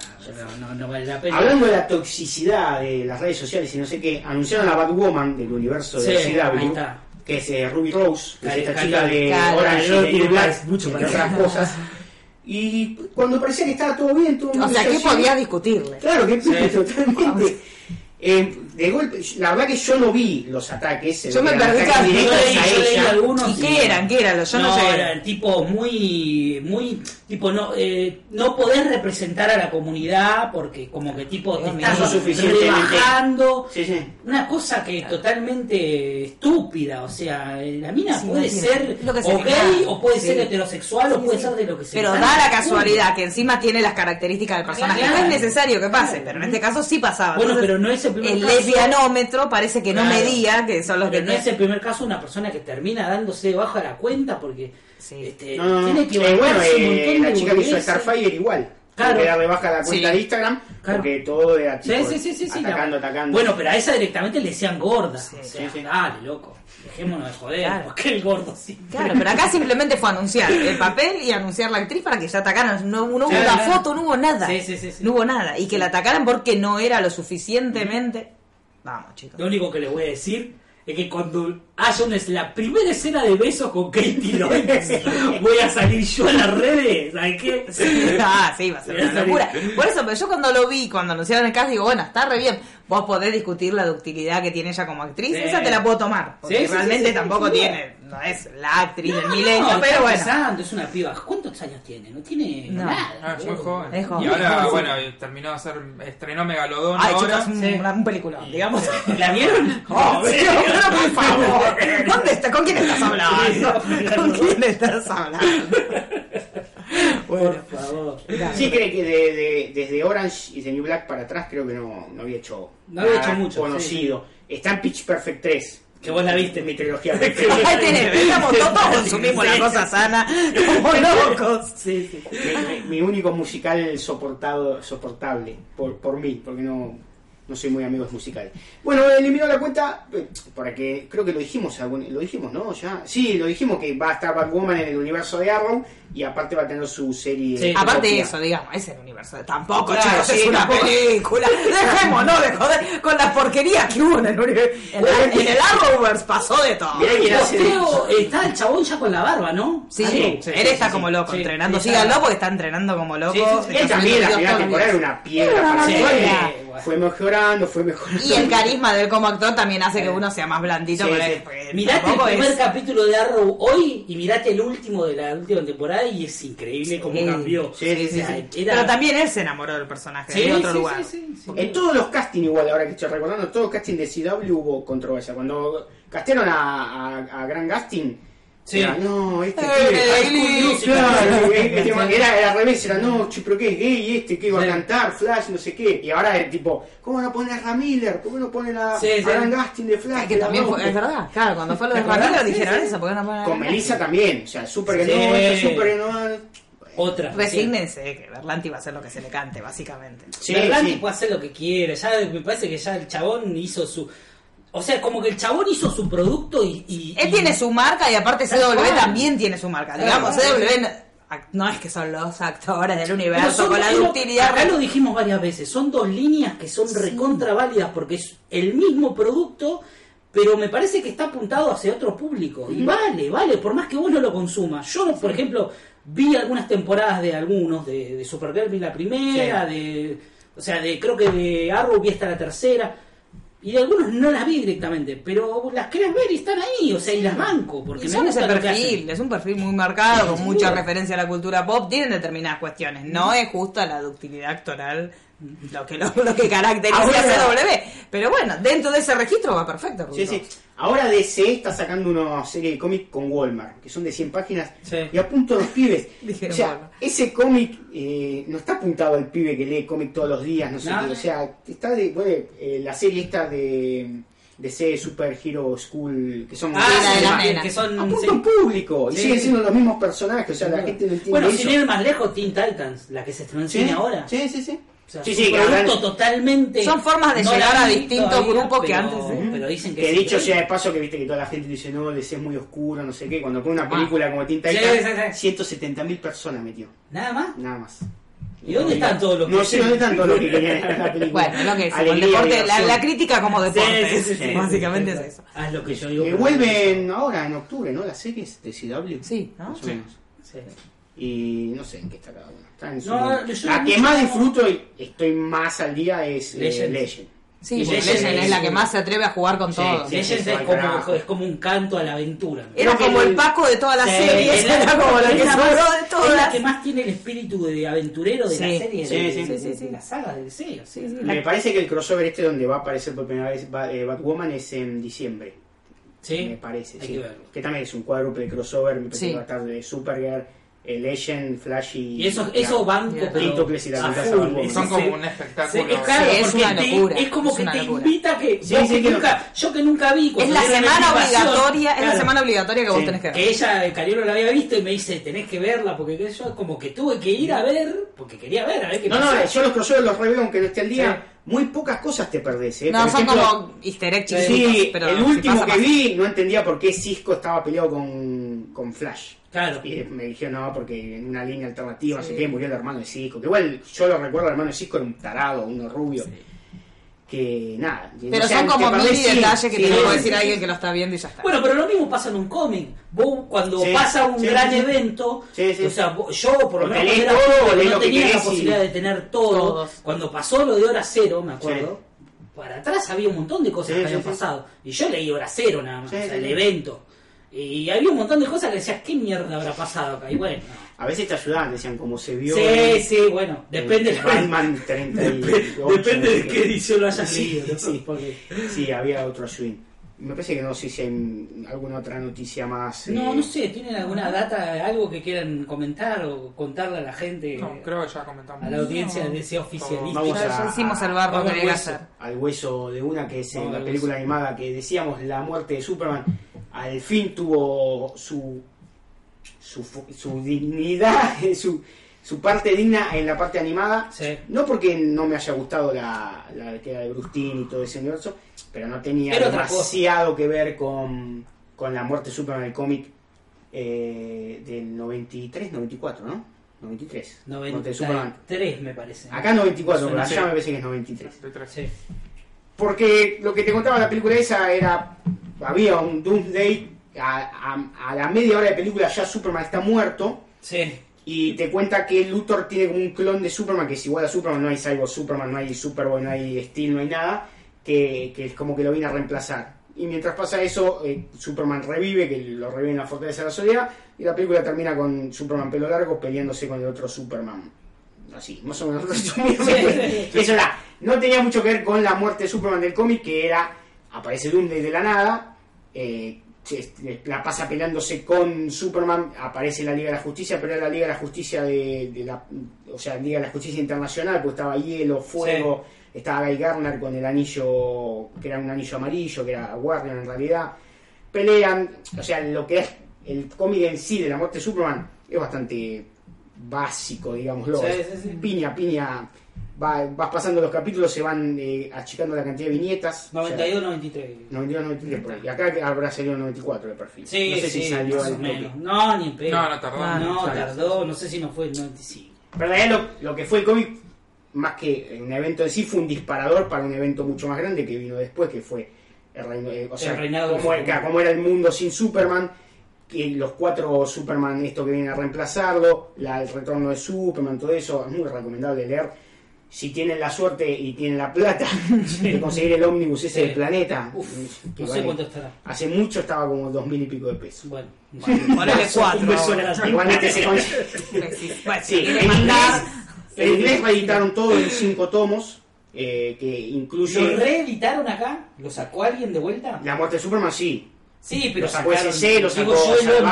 No, no, no vale la pena. Hablando de la toxicidad de las redes sociales y no sé qué, anunciaron a Batwoman del universo de Sí, CW, ahí está. que es eh, Ruby Rose, que es esta chica de Orange y Black, mucho para otras cosas. Y cuando parecía que estaba todo bien, todo el O mundo sea, ¿qué decía, podías discutirle? Claro que *laughs* totalmente. Eh, de golpe, la verdad que yo no vi los ataques. Yo me perdí casi- yo yo leí algunos ¿Y qué eran? ¿Qué eran? Yo no, no, sé. era tipo muy, muy, tipo no, eh, no podés representar a la comunidad porque como que tipo te estás. Suficientemente. rebajando. Sí, sí. Una cosa que es totalmente estúpida, o sea, la mina Sí, puede ser lo que se o gay o puede Sí. ser heterosexual o puede sí. ser de lo que se Pero da la casualidad que encima tiene las características del personaje. Claro. No es necesario que pase, pero en este caso sí pasaba. Bueno, Entonces, pero no es el primer el caso. Lesbianómetro parece que no medía, que son los Pero que no es el primer caso una persona que termina dándose de baja la cuenta porque Sí. este, No, tiene que Eh, bueno, eh, la de chica que hizo. Starfire igual. Claro. Que darle baja la cuenta Sí. de Instagram Claro. porque todo era tipo sí, sí, sí, sí, atacando, la- atacando. Bueno, pero a esa directamente le decían gorda. o sea, sí, sí. dale, loco. Dejémonos de joder. Claro. Porque el gordo sí. Claro, pero acá simplemente fue anunciar el papel y anunciar la actriz para que ya atacaran. No, no hubo Claro, una claro. foto, no hubo nada. Sí, sí, sí, sí. No hubo nada. Y que la atacaran porque no era lo suficientemente. Vamos, chicos. Lo único que les voy a decir es que cuando haya una, la primera escena de besos con Katie Lloyd, voy a salir yo a las redes. ¿Sabes qué? ah, sí, va a ser una locura. Por eso, pero yo cuando lo vi, cuando anunciaron el cast, digo, bueno, está re bien. Vos podés discutir la ductilidad que tiene ella como actriz, Sí. esa te la puedo tomar. Porque Sí, sí, realmente sí, sí, tampoco sí. tiene, no es la actriz del No, milenio, está pero bueno. empezando, es una piba. ¿Cuántos años tiene? No tiene No. nada. Ah, es muy joven. Es joven. Y ahora, Sí. bueno, terminó de hacer, estrenó Megalodón Ay, ahora. chicos, un, Sí. un peliculón, digamos. ¿La vieron? *laughs* Oh, Sí. *laughs* por favor, *laughs* ¿dónde está? ¿Con quién estás hablando? ¿Con quién estás hablando? Bueno, Por favor. Sí, creo que de, de- desde Orange y de New Black para atrás creo que no, no había hecho No había hecho mucho, conocido. Está en Pitch Perfect 3. Que vos la viste, mi mi trilogía Ahí tenés, estamos todos consumimos la cosa sana como locos. Sí, sí. mi, mi- mi único musical soportado, soportable por, por mí, porque no, no soy muy amigo de musicales. Bueno, eliminó la cuenta, eh, para que creo que lo dijimos, algún- lo dijimos, ¿no? Ya, sí, lo dijimos que va a estar Batwoman en el universo de Arrow y aparte va a tener su serie. Sí. Aparte de eso, digamos, es el universo. Tampoco, Claro, chicos, sí, es una tampoco. película. *laughs* Dejémonos de joder con las porquerías que hubo en el universo. En, el Arrowverse pasó de todo. Mirá hace de- está el chabón ya con la barba, ¿no? Sí, Algo. sí, él está sí, como loco Sí, entrenando. sí, Síganlo porque está entrenando como loco. Sí, sí, sí. Está Él también la primera temporada era una piedra Fue mejorando, fue mejorando. Y el carisma de él como actor también hace que uno sea más blandito. Sí, sí. porque Mirate el primer es- capítulo de Arrow hoy y mirate el último de la última temporada y es increíble cómo Sí. cambió. Sí, sí, sí, O sea, sí. era- Pero también él se enamoró del personaje Sí, de otro sí, lugar. sí, sí, sí. En todos los castings igual, ahora que estoy recordando, en todos los castings de CW hubo controversia. Cuando castearon a, a, a Gran Gasting, Sí. Era, no, este Eh, eh, eh, eh, este era, era al revés, era no, che, pero qué es gay este, que iba Sí. a cantar, Flash, no sé qué. Y ahora es tipo, ¿cómo no ponen a Ramiller? ¿Cómo no ponen a Sí, sí. Ryan Gustin de Flash? Que de la también fue, es verdad, claro, cuando fue lo de Sí, dijeron sí. eso, porque no ponen a Con Melissa también, o sea, super que Sí. no, esto es super que no. Otra. Resígnense que Berlanti va a hacer lo que se le cante, básicamente. Sí, Berlanti sí. puede hacer lo que quiere. Ya me parece que ya el chabón hizo su. O sea, como que el chabón hizo su producto y. y- Él y- tiene su marca y aparte CW también tiene su marca. Digamos. CW no, no es que son los actores del universo son- con la ductilidad. Acá lo dijimos varias veces. Son dos líneas que son recontra válidas porque es el mismo producto. Pero me parece que está apuntado hacia otro público. Y vale, vale, por más que vos no lo consumas. Yo, por ejemplo, vi algunas temporadas de algunos, de, de Supergirl vi la primera, de. O sea, de creo que de Arrow vi hasta la tercera. Y de algunos no las vi directamente, pero las querés ver y están ahí, o sea, y las banco, porque Y me son gusta ese lo que perfil, hacen. es un perfil muy marcado, con mucha referencia a la cultura pop, tienen determinadas cuestiones. No es justa la ductilidad actoral lo que, lo, *laughs* lo que caracteriza Ahora- a CW. Pero bueno, dentro de ese registro va perfecto. Sí, sí. Ahora DC está sacando una serie de cómics con Walmart, que son de 100 páginas, Sí. y apunto a los pibes. *laughs* Dijeron o sea, ese cómic eh, no está apuntado al pibe que lee cómic todos los días, no sé No. qué. O sea, está de, bueno, eh, la serie esta de DC Super Hero School, que son Ah, la sí, la que son. apunta sí. público, y Sí, siguen siendo los mismos personajes, o sea, la gente no entiende Bueno, eso. sin ir más lejos, Teen Titans, la que se estrenó en Sí, cine ahora. Sí, sí, sí. O sea, sí, sí, que producto habrán- totalmente. Son formas de no llegar a distintos todavía, grupos que pero- antes, ¿eh? Pero dicen que Que sí. dicho sea de paso que viste que toda la gente dice no, DC es muy oscuro, no sé qué. Cuando pone una película como Teen Sí, sí, sí. 170 mil personas metió. Nada más. Nada más. ¿Y dónde están todos los No que- sé dónde están todos los que *laughs* querían estar en la película. Bueno, lo que es, el Alegría, deporte, la, la crítica como deporte. Sí, sí, sí, sí. Básicamente Sí, es eso. Ah, es lo que yo digo. Eh, pero- vuelven ahora en octubre, ¿no? Las series de CW. Sí, ¿no? Más o menos. Sí. Y no sé en qué está cada una. Está en su No, yo la no- que más disfruto y estoy más al día es eh, Legend. Legend. Sí, Legend Legend es la que más se atreve a jugar con Sí, todo. sí. Legends se va es como, es como un canto a la aventura. Era que como el el- Paco de todas las Sí, series, es la- era como que la sobró más- de Es la todas. que más tiene el espíritu de aventurero de Sí, la serie. sí, de, sí, de- sí, de sí. la saga del. Sí, sí, Me la- parece que el crossover este donde va a aparecer por primera vez eh, Batwoman es en diciembre. Sí. Me parece, Hay sí. que verlo. Que también es un cuádruple crossover, me parece Sí. que va a estar de Supergirl, eh, Legend, Flash y... Y eso, y eso la- banco, Bien. pero si la a a full. Y son como un Sí, espectáculo. es claro, Sí, es porque una te- es como es que te locura. invita que, Sí, vos sí, que nunca, yo que nunca vi Es la semana obligatoria, es la claro, semana obligatoria que vos tenés que ver. que ella, Cariolo la había visto y me dice, tenés que verla, porque que yo como que tuve que ir a ver, porque quería ver, a ver qué No, no, yo los crossovers los reveo aunque no esté al día. Sí. Muy pocas cosas te perdés, ¿eh? No, Por son ejemplo, como easter eggs chiquitos, Sí, pero el si último pasa, que pasa. vi no entendía por qué Cisco estaba peleado con, con Flash. Claro. Y me dijeron, no, porque en una línea alternativa, no Sí. sé qué, murió el hermano de Cisco. Que igual yo lo recuerdo, el hermano de Cisco era un tarado, uno rubio. Que nada. Pero o sea, son como sí, detalles que sí, te lo sí, puede sí, decir sí. alguien que lo está viendo y ya está. Bueno, pero lo mismo pasa en un cómic. Vos cuando Sí, pasa un sí, gran evento, Sí, sí. o sea, yo por lo menos era todo, no lo que tenía la posibilidad de tener todo. Todos. Cuando pasó lo de hora cero, me acuerdo, para atrás había un montón de cosas Sí, que habían sí. pasado. Y yo leí hora cero nada más, Sí, o sea, sí, el evento. Y había un montón de cosas que decías, ¿qué mierda habrá pasado acá? Y bueno, A veces te ayudaban, decían, como se vio. sí, en- sí, bueno, depende en Batman 38. *laughs* Depende de no sé qué edición lo hayas Sí, leído. ¿no? sí. Porque- Sí, había otro ayudín. Me parece que no sé si hay alguna otra noticia más. No, eh, no sé, ¿tienen alguna data, algo que quieran comentar o contarle a la gente, No, creo que ya comentamos. a la audiencia de ese oficialista? Vamos ya, a- ya hicimos el barro vamos que al hueso. al hueso de una que es en Vamos la película hueso. animada que decíamos la muerte de Superman al fin tuvo su su, su dignidad *laughs* su, su parte digna en la parte animada Sí. no porque no me haya gustado la, la que era de Brustin y todo ese universo pero no tenía otra demasiado que ver con, con la muerte de Superman en el cómic eh, del 93 94 ¿no? 93 muerte de Superman 93 me parece. acá 94 Suena pero allá me parece que es 93 Sí. porque lo que te contaba la película esa era. Había un Doomsday. A, a- a la media hora de película ya Superman está muerto. Sí. Y te cuenta que Luthor tiene como un clon de Superman que es igual a Superman. No hay Cyborg Superman, no hay Superboy, no hay Steel, no hay nada. Que, que es como que lo viene a reemplazar. Y mientras pasa eso, eh, Superman revive, que lo revive en la Fortaleza de la Soledad. Y la película termina con Superman pelo largo peleándose con el otro Superman. Así, más o menos resumido. Eso era. No tenía mucho que ver con la muerte de Superman del cómic, que era. Aparece Doomsday de la nada. eh, la pasa peleándose con Superman, aparece en la Liga de la Justicia, pero era la Liga de la Justicia de, de la, o sea, Liga de la Justicia Internacional, pues estaba hielo, fuego, estaba Guy Garner con el anillo, que era un anillo amarillo, que era Guardian en realidad, pelean, o sea, lo que es el cómic en sí de la muerte de Superman es bastante básico, digámoslo, sí, sí. piña, piña, va- vas pasando los capítulos, se van eh, achicando la cantidad de viñetas, o sea, 92, 93. 92, 93 por ahí. Acá habrá salido 94 de perfil. Sí, no sé sí, si salió más al menos. No, ni en pedo. No, no tardó. No, tardó, no sé si no fue el 95. Pero en realidad lo, lo que fue el cómic, más que un evento en sí, fue un disparador para un evento mucho más grande que vino después, que fue el, reino- eh, o sea, El reinado de como, era, Superman. como era el mundo sin Superman, que los cuatro Superman, esto que viene a reemplazarlo, la- el retorno de Superman, todo eso, es muy recomendable leer. Si tienen la suerte y tienen la plata *laughs* de conseguir el ómnibus ese Sí. del planeta, Uf, que no sé vale- cuánto estará. hace mucho estaba como dos mil y pico de pesos. Bueno, Ponele *laughs* cuatro. Grande. Igualmente se. *laughs* Bueno, Sí, en inglés, en inglés reeditaron todo en cinco tomos, eh, que ¿Lo incluye reeditaron acá? ¿Lo sacó alguien de vuelta? La muerte de Superman, sí. Sí, pero Lo sacó sacaron- SC, lo digo sacó yo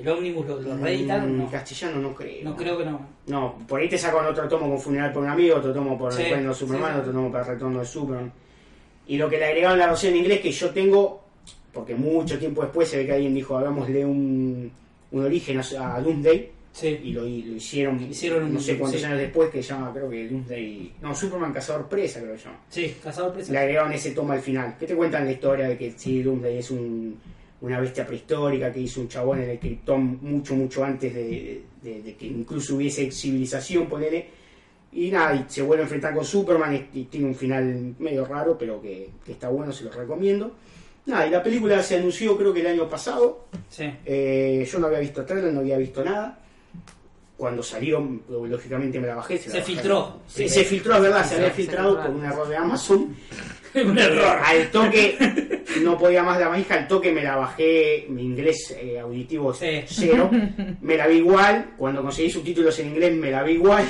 el ómnibus. Lo, lo reeditaron, En no. castellano no creo. No creo que no. No, por ahí te sacan otro tomo con Funeral por un amigo, otro tomo por Sí, el reino de Superman, sí. otro tomo para el retorno de Superman. Y lo que le agregaron la versión en inglés que yo tengo, porque mucho tiempo después se ve que alguien dijo, hagámosle un, un origen a, a Doomsday, Sí. y lo, y lo hicieron, Hicieron un- no sé cuántos sí. años después, que llama, creo que Doomsday, no, Superman Cazador Presa, creo que llama. Sí, cazador presa. Le agregaron ese tomo al final. ¿Qué te cuentan la historia de que sí, Doomsday es un- una bestia prehistórica que hizo un chabón en el Krypton mucho, mucho antes de, de- de que incluso hubiese civilización, ponele? Y nada, y se vuelve a enfrentar con Superman y, tiene un final medio raro, pero que, que está bueno, se los recomiendo. Nada, y la película se anunció creo que el año pasado. Sí. Eh, yo no había visto trailer, no había visto nada. Cuando salió, lógicamente me la bajé. la Se bajé. filtró. Sí, se filtró, es verdad, se Sí, había se filtrado por un error de Amazon. *laughs* Un error. *laughs* Al toque, no podía más la manija, al toque me la bajé, mi inglés eh, auditivo es cero. *laughs* Me la vi igual, cuando conseguí subtítulos en inglés me la vi igual,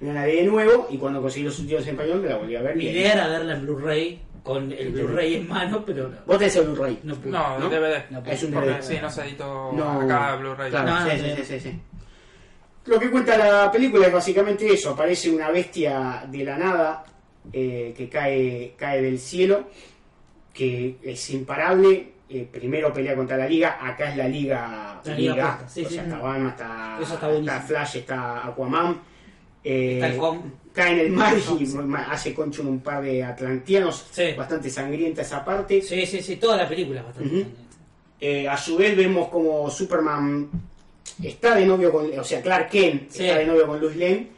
me la vi de nuevo, y cuando conseguí los subtítulos en español me la volví a ver Mi bien. idea era verla en Blu-ray, con el Blu-ray en mano, pero no. Vos tenés el Blu-ray. No pude. No, ¿No? DVD. No. Es un Porque DVD. sí, no se editó No. acá Blu-ray. Claro, No, sí, no, sí, no. sí, sí, sí. Lo que cuenta la película es básicamente eso, aparece una bestia de la nada eh, que cae, cae del cielo, que es imparable, eh, primero pelea contra la liga, acá es la liga, La liga sí, o sí, sea, sí. está Batman, está, está buenísimo. Flash, está Aquaman, eh, Está cae en el mar y *laughs* hace concho en un par de atlantianos, bastante sangrienta esa parte. Sí, sí, sí, toda la película es bastante. Eh, a su vez vemos como Superman está de novio con, o sea, Clark Kent Sí. está de novio con Lois Lane,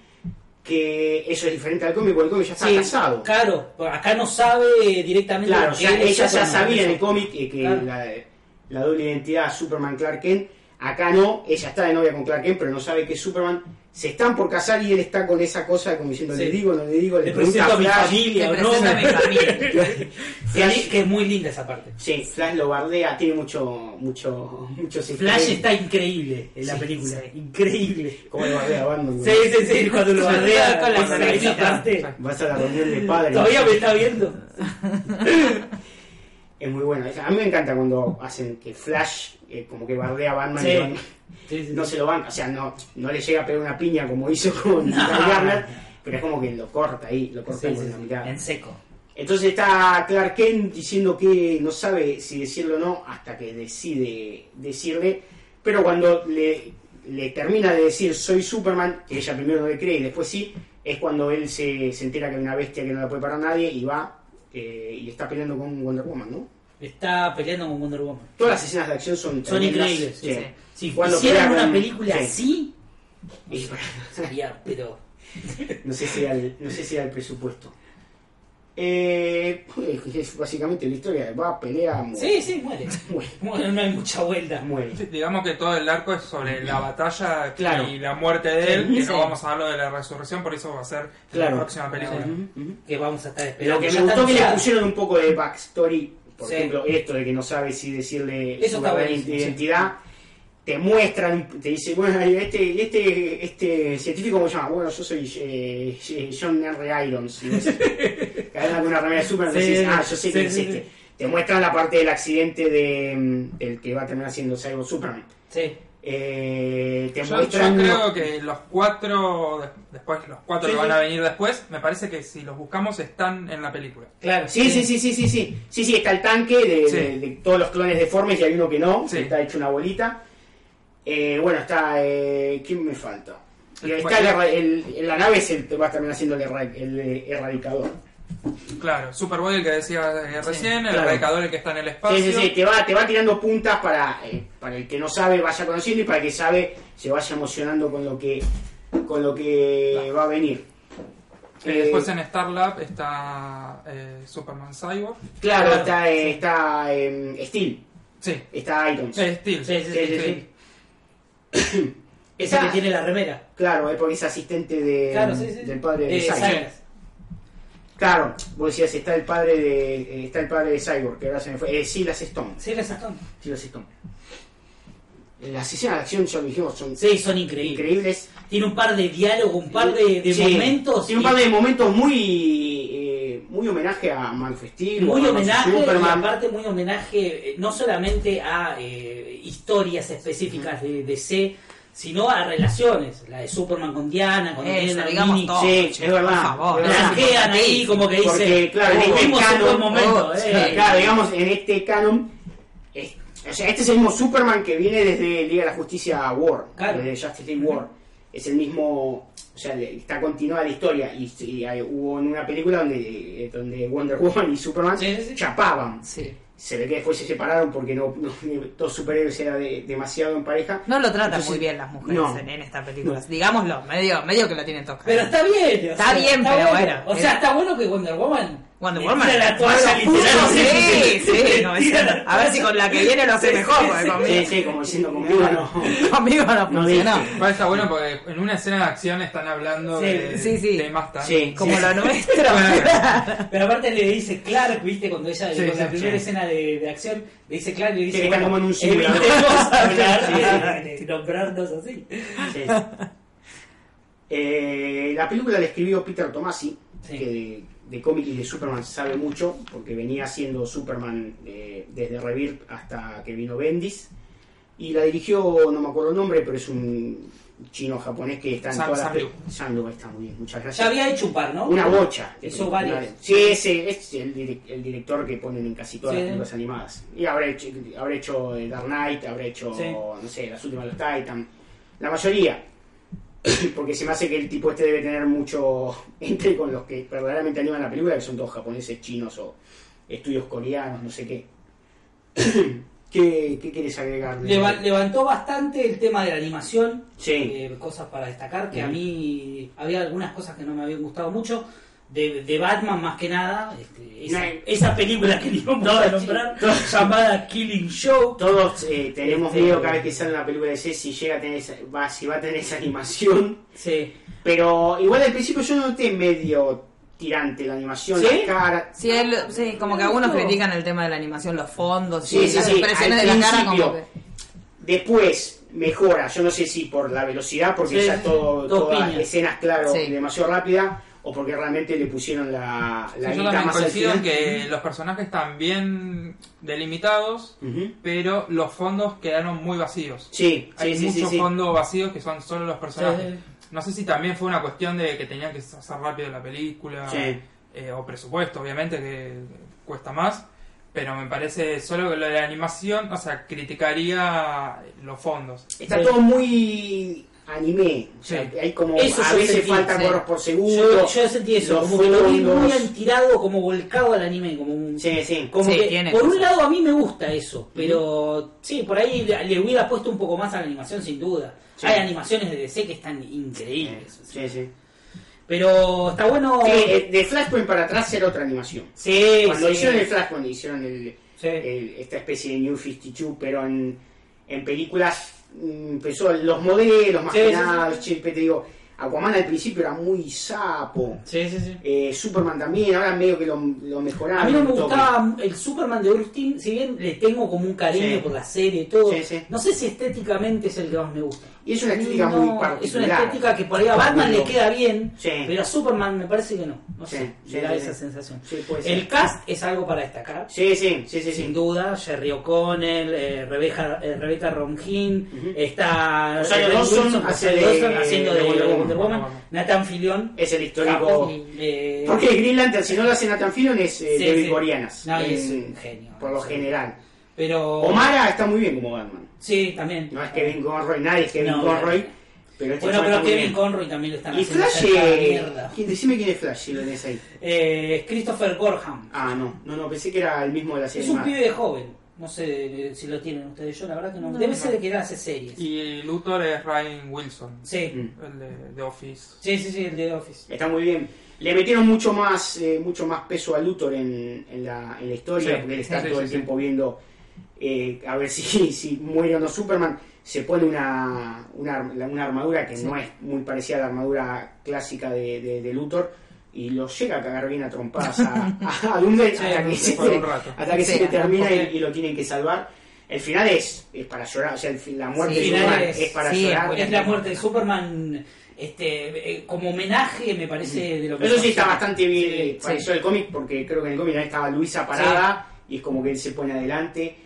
que eso es diferente al cómic, porque el cómic ya está Sí, casado. Claro, acá no sabe directamente. Claro, ya- ella ya sabía en el cómic eh, que Claro. la, la doble identidad Superman Clark Kent, acá no, ella está de novia con Clark Kent, pero no sabe que es Superman. Se están por casar y él está con esa cosa como diciendo, Sí. le digo, no le digo, le, Le pregunta a mi familia, Te ¿o no? a mi familia. *laughs* Que, Flash, que es muy linda esa parte. sí, Flash lo bardea, tiene mucho, mucho, muchos Flash está increíble en la Sí, película. sí. Increíble. Como lo bardea Batman. Sí, sí, sí, cuando lo bardea Con la parte. Vas a la reunión de padres. Todavía me está viendo. *laughs* Es muy bueno. A mí me encanta cuando hacen que Flash eh, como que bardea a Batman Sí. y Batman Sí, sí, no se lo banca. O sea, no, no le llega a pegar una piña como hizo con *laughs* No. Garner, pero es como que lo corta ahí, lo corta por la mitad. En seco. Entonces está Clark Kent diciendo que no sabe si decirlo o no hasta que decide decirle, pero cuando le, le termina de decir soy Superman, que ella primero no le cree y después sí, es cuando él se, se entera que hay una bestia que no la puede parar nadie y va eh, y está peleando con Wonder Woman, ¿no? Está peleando con Wonder Woman. Todas las escenas de acción son Son increíbles. Sí. sí. Si Cuando hicieran una película sí. así, Y- *laughs* sería, pero. *laughs* no sé si era el, no sé si era el presupuesto. Eh, pues, es básicamente la historia va, pelea, muere. Sí, sí, muere. *laughs* No hay mucha vuelta. muere. Digamos que todo el arco es sobre la batalla Claro. y la muerte de él, Sí, que sí. no vamos a hablar de la resurrección, por eso va a ser Claro. la próxima película. Que vamos a estar esperando. Lo que me gustó que le pusieron un poco de backstory, por Sí. ejemplo, esto de que no sabe si decirle Eso su sí. identidad, te muestran, te dice, bueno, este, este, este científico, ¿cómo se llama? Bueno, yo soy eh, John R. Irons. Y vos, cada una remera de Superman, Sí, decís, ah, yo sé quién es este. te muestran la parte del accidente de, mm, del que va a terminar siendo Cyborg Superman. Sí. Eh, te Yo, yo muestran. creo que los cuatro, de- después, los cuatro Sí, que van sí. a venir después, me parece que si los buscamos están en la película. Claro. Sí, sí, sí, sí, sí, sí. Sí, sí, está el tanque de, Sí. de- de todos los clones deformes y hay uno que no, Sí. que está hecho una bolita. Eh, bueno, está. Eh, ¿Quién me falta? El- está el erra- el- en la nave se va a terminar siendo el, erra- el, eh, erradicador. Claro, Superboy el que decía eh, recién, el claro. el que está en el espacio. Sí, sí, sí, te va, te va tirando puntas para, eh, para el que no sabe vaya conociendo y para el que sabe se vaya emocionando con lo que con lo que va a venir. Eh, Eh, después en Starlab está eh, Superman Cyborg. Claro, está, eh, sí. está eh, Steel, Sí, está Irons. eh, Steel. Sí, sí, sí, Sí, sí, sí. Ese Esa- que tiene la remera. Claro, es porque es asistente de, Claro, sí, sí. del padre de Eh, Cyborg. Claro, vos decías, está el padre de eh, está el padre de Cyborg, que ahora se me fue. Eh, Silas Stone. Cyrus Stone. Silas Stone. Eh, Las escenas de acción, ya lo dijimos, son Sí, son increíbles. increíbles. Tiene un par de diálogos, un par de, de Sí, momentos. Tiene un y- par de momentos muy eh, muy homenaje a Man muy a homenaje y Superman. aparte muy homenaje eh, no solamente a historias específicas de DC sino a relaciones la de Superman con Diana con Diana digamos Mini, todo. Sí, che, es verdad, Por favor. es verdad. Granjean ahí como que Porque, dice claro, en "Oh, este canon- buen momento oh, eh". *laughs* Claro, digamos, en este canon, es- o sea, este es el mismo Superman que viene desde Liga de la Justicia War, Claro. desde Justice League War. Es el mismo, o sea, está continuada la historia. Y, y hay- hubo en una película donde, eh, donde Wonder Woman y Superman Sí, sí, sí. chapaban. Sí. Se ve que después se separaron porque no, no- dos superhéroes era de- demasiado en pareja. No lo tratan Entonces, muy bien las mujeres no. en, en esta película. Digámoslo, medio, medio que lo tienen tocado. pero está bien Está sea, bien, pero bueno. o sea está bueno que Wonder Woman Wonder Woman. tira la toalla. *laughs* Sí, sí. No, es- la a ver si con la que viene lo hace mejor, porque Sí, conmigo, sí, como diciendo conmigo no. *laughs* conmigo no No funcionó. Igual está bueno porque en una escena de acción están hablando Sí, de sí, sí. temas tan... Sí. Como lo nuestro. *laughs* Pero aparte le dice Clark, viste, cuando ella, Sí, con la primera sí. escena de, de acción, le dice Clark y le dice, bueno, como en un simulador. *laughs* evitemos *laughs* hablar Sí, nombrarnos así. Sí. Eh, la película la escribió Peter Tomasi, Sí. que de, de cómic y de Superman sabe mucho, porque venía siendo Superman eh, desde Rebirth hasta que vino Bendis. Y la dirigió, no me acuerdo el nombre, pero es un chino japonés que está en Sam- todas las Sam Liu, está muy bien, muchas Ya gracias. había hecho un par, ¿no? Una bocha. películas. varias. Sí, ese es el, el director que ponen en casi todas Sí. las películas animadas. Y habrá hecho, habrá hecho eh, Dark Knight, habrá hecho, Sí. no sé, las últimas de los Titan. La mayoría. *coughs* Porque se me hace que el tipo este debe tener mucho *laughs* entre con los que verdaderamente animan la película, que son todos japoneses, chinos o estudios coreanos, no sé qué. *coughs* ¿Qué, qué quieres agregar? Leva- levantó bastante el tema de la animación, Sí. eh, cosas para destacar, que a mí había algunas cosas que no me habían gustado mucho, de, de Batman más que nada, este, esa, No, esa película que íbamos Todo- a nombrar, *laughs* llamada Killing Show. Todos eh, tenemos Este- miedo cada vez que sale una película de C si llega a tener esa, va, si va a tener esa animación. Sí. Pero igual al principio yo noté medio tirante la animación, ¿Sí? la cara. Sí, él- sí, como que algunos critican el tema de la animación, los fondos, Sí, y sí, las sí, expresiones al de la cara, principio. como que... Después mejora, yo no sé si por la velocidad, porque Sí, ya sí, todo, dos todas escenas, claro, Sí. demasiado rápida, o porque realmente le pusieron la, la yo guita también más al coincido en que los personajes están bien delimitados, pero los fondos quedaron muy vacíos. Sí, Hay sí, sí, sí, muchos sí. fondos vacíos que son solo los personajes. No sé si también fue una cuestión de que tenían que hacer rápido la película, Sí. eh, o presupuesto, obviamente, que cuesta más. Pero me parece solo que lo de la animación, o sea, criticaría los fondos. Está Sí. todo muy anime, o sea, Sí. hay como Eso a yo veces sentí, falta sí. por Yo, segundo. yo sentí eso, los como que lo vi muy fondos. tirado, como volcado al anime, como un... Sí, sí. Como Sí, que, tiene por un lado a mí me gusta eso, pero sí, por ahí le, le hubiera puesto un poco más a la animación sin duda. Sí. Hay animaciones de DC que están increíbles. Sí, sí. Pero está bueno... Sí, eh, de Flashpoint para atrás era otra animación. Sí, Cuando sí. hicieron el Flashpoint, hicieron el, Sí. el- esta especie de New 52, pero en, en películas empezó los modelos más Sí, que sí, nada, sí. te digo, Aquaman al principio era muy sapo. Sí, sí, sí. Eh, Superman también, ahora medio que lo, lo mejoraron. A mí no me gustaba el Superman de Austin, si bien le tengo como un cariño por la serie y todo, no sé si estéticamente es el que más me gusta. Y es una estética No, muy particular. Es una estética que por ahí a Batman le queda bien, Sí. pero a Superman me parece que no. No Sí, sé, sí, me da sí, esa sí. sensación. Sí, puede ser. El cast es algo para destacar. Sí, sí, sí, sí. Sin sí. duda, Jerry O'Connell, eh, Rebecca, eh, Rebecca Romijn, está Rosario Rebel Dawson Wilson, hace de- haciendo de de, Wonder Wonder, Woman. Woman, Nathan Fillion, Es el histórico. capo, eh, Porque Green Lantern, si no lo hace Nathan Fillion, es eh, Sí, David. No, En- es un genio. Por lo Sí. general. Pero Omara está muy bien como Batman. sí, también. No es Kevin Conroy, nadie es Kevin No, Conroy. no. Pero este Bueno, pero Kevin bien. Conroy también lo están Y haciendo Flash, eh, mierda. ¿quién- decime quién es Flash si lo tenés ahí. Eh, Christopher Gorham. Ah, no, no, no, pensé que era el mismo de la serie. Es un animada. pibe joven. No sé si lo tienen ustedes. Yo la verdad que no. Debe ser de que hace series. Y Luthor es Ryan Wilson, Sí. Mm. el de, de Office. sí, sí, sí, el de The Office. Está muy bien. Le metieron mucho más eh, mucho más peso a Luthor en, en, la, en la historia, Sí, porque él está sí, todo sí, el sí. tiempo viendo eh, a ver si, *laughs* si muere o no Superman. Se pone una, una, una armadura que no es muy parecida a la armadura clásica de, de, de Luthor y lo llega a cagar bien a trompadas a, a, a Doomsday Sí, hasta que, sí, se, *laughs* rato. hasta que Sí, se termina y, y lo tienen que salvar. El final es, es para llorar, o sea, el la muerte Sí, de Superman es- es, para sí, llorar. es la muerte de Superman. Este, eh, como homenaje me parece de lo que Eso sí está bastante bien Sí, eh, pareció el cómic, porque creo que en el cómic ahí estaba Luisa parada y es como que él se pone adelante.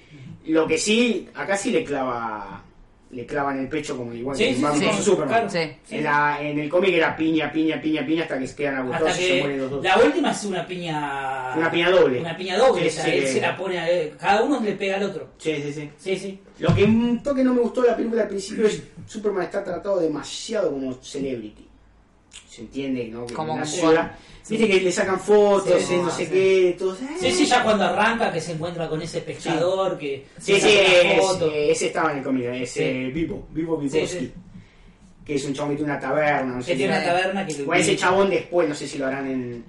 Lo que sí, acá sí le clava le clava en el pecho como igual Sí, que sí, sí, Superman. claro. Sí. Sí. En, la- en el cómic era piña, piña, piña, piña hasta que se quedan agotados y se mueren los que dos. la última es una piña. Una piña doble. Una piña doble. Sí, o sea, sí. él se la pone. a- cada uno le pega al otro. Sí, sí, sí. Sí, sí. Lo que un toque no me gustó de la película al principio es Superman está tratado demasiado como celebrity. Se entiende, ¿no? Que Como en la un- ciudad, Viste que le sacan fotos, Sí, eh, no sí, sé sí. qué, todos, Sí, sí, ya cuando arranca que se encuentra con ese pescador que. Sí, se sí, saca la es- foto. eh, ese estaba en el cómic, es Sí. eh, Vivo, Vivo sí. que es un chabón que tiene una taberna, no sé Que tiene una taberna que. O ese chabón después, no sé si lo harán en,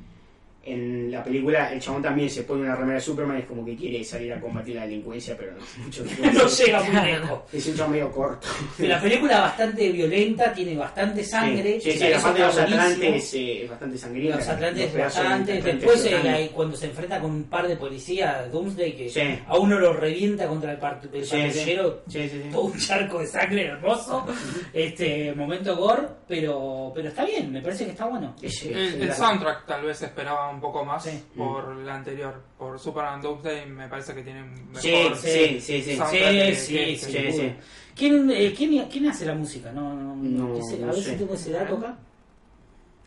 en la película, el chabón también se pone una remera de Superman, es como que quiere salir a combatir la delincuencia, pero no, mucho *laughs* no llega muy lejos. Es un chabón medio corto. La película es bastante violenta, tiene bastante sangre. Sí, sí, sea, la parte de los. Atlantes eh, es bastante sangrienta. Los Atlantes bastante. Después, eh, cuando se enfrenta con un par de policías, Doomsday, que Sí. a uno lo revienta contra el, part- el Sí, patrullero, Sí, sí, sí. todo un charco de sangre hermoso. este momento gore, pero, pero está bien, me parece que está bueno. El, el soundtrack tal vez esperaba un poco más Sí. por la anterior. Por Superman Doomsday me parece que tiene un Sí, mejor sí, sí, sí. Sí, que- sí, que- sí, sí. ¿Quién, eh, quién, quién hace la música? No, no, No, ese- a ver sé. si tengo ese dato acá.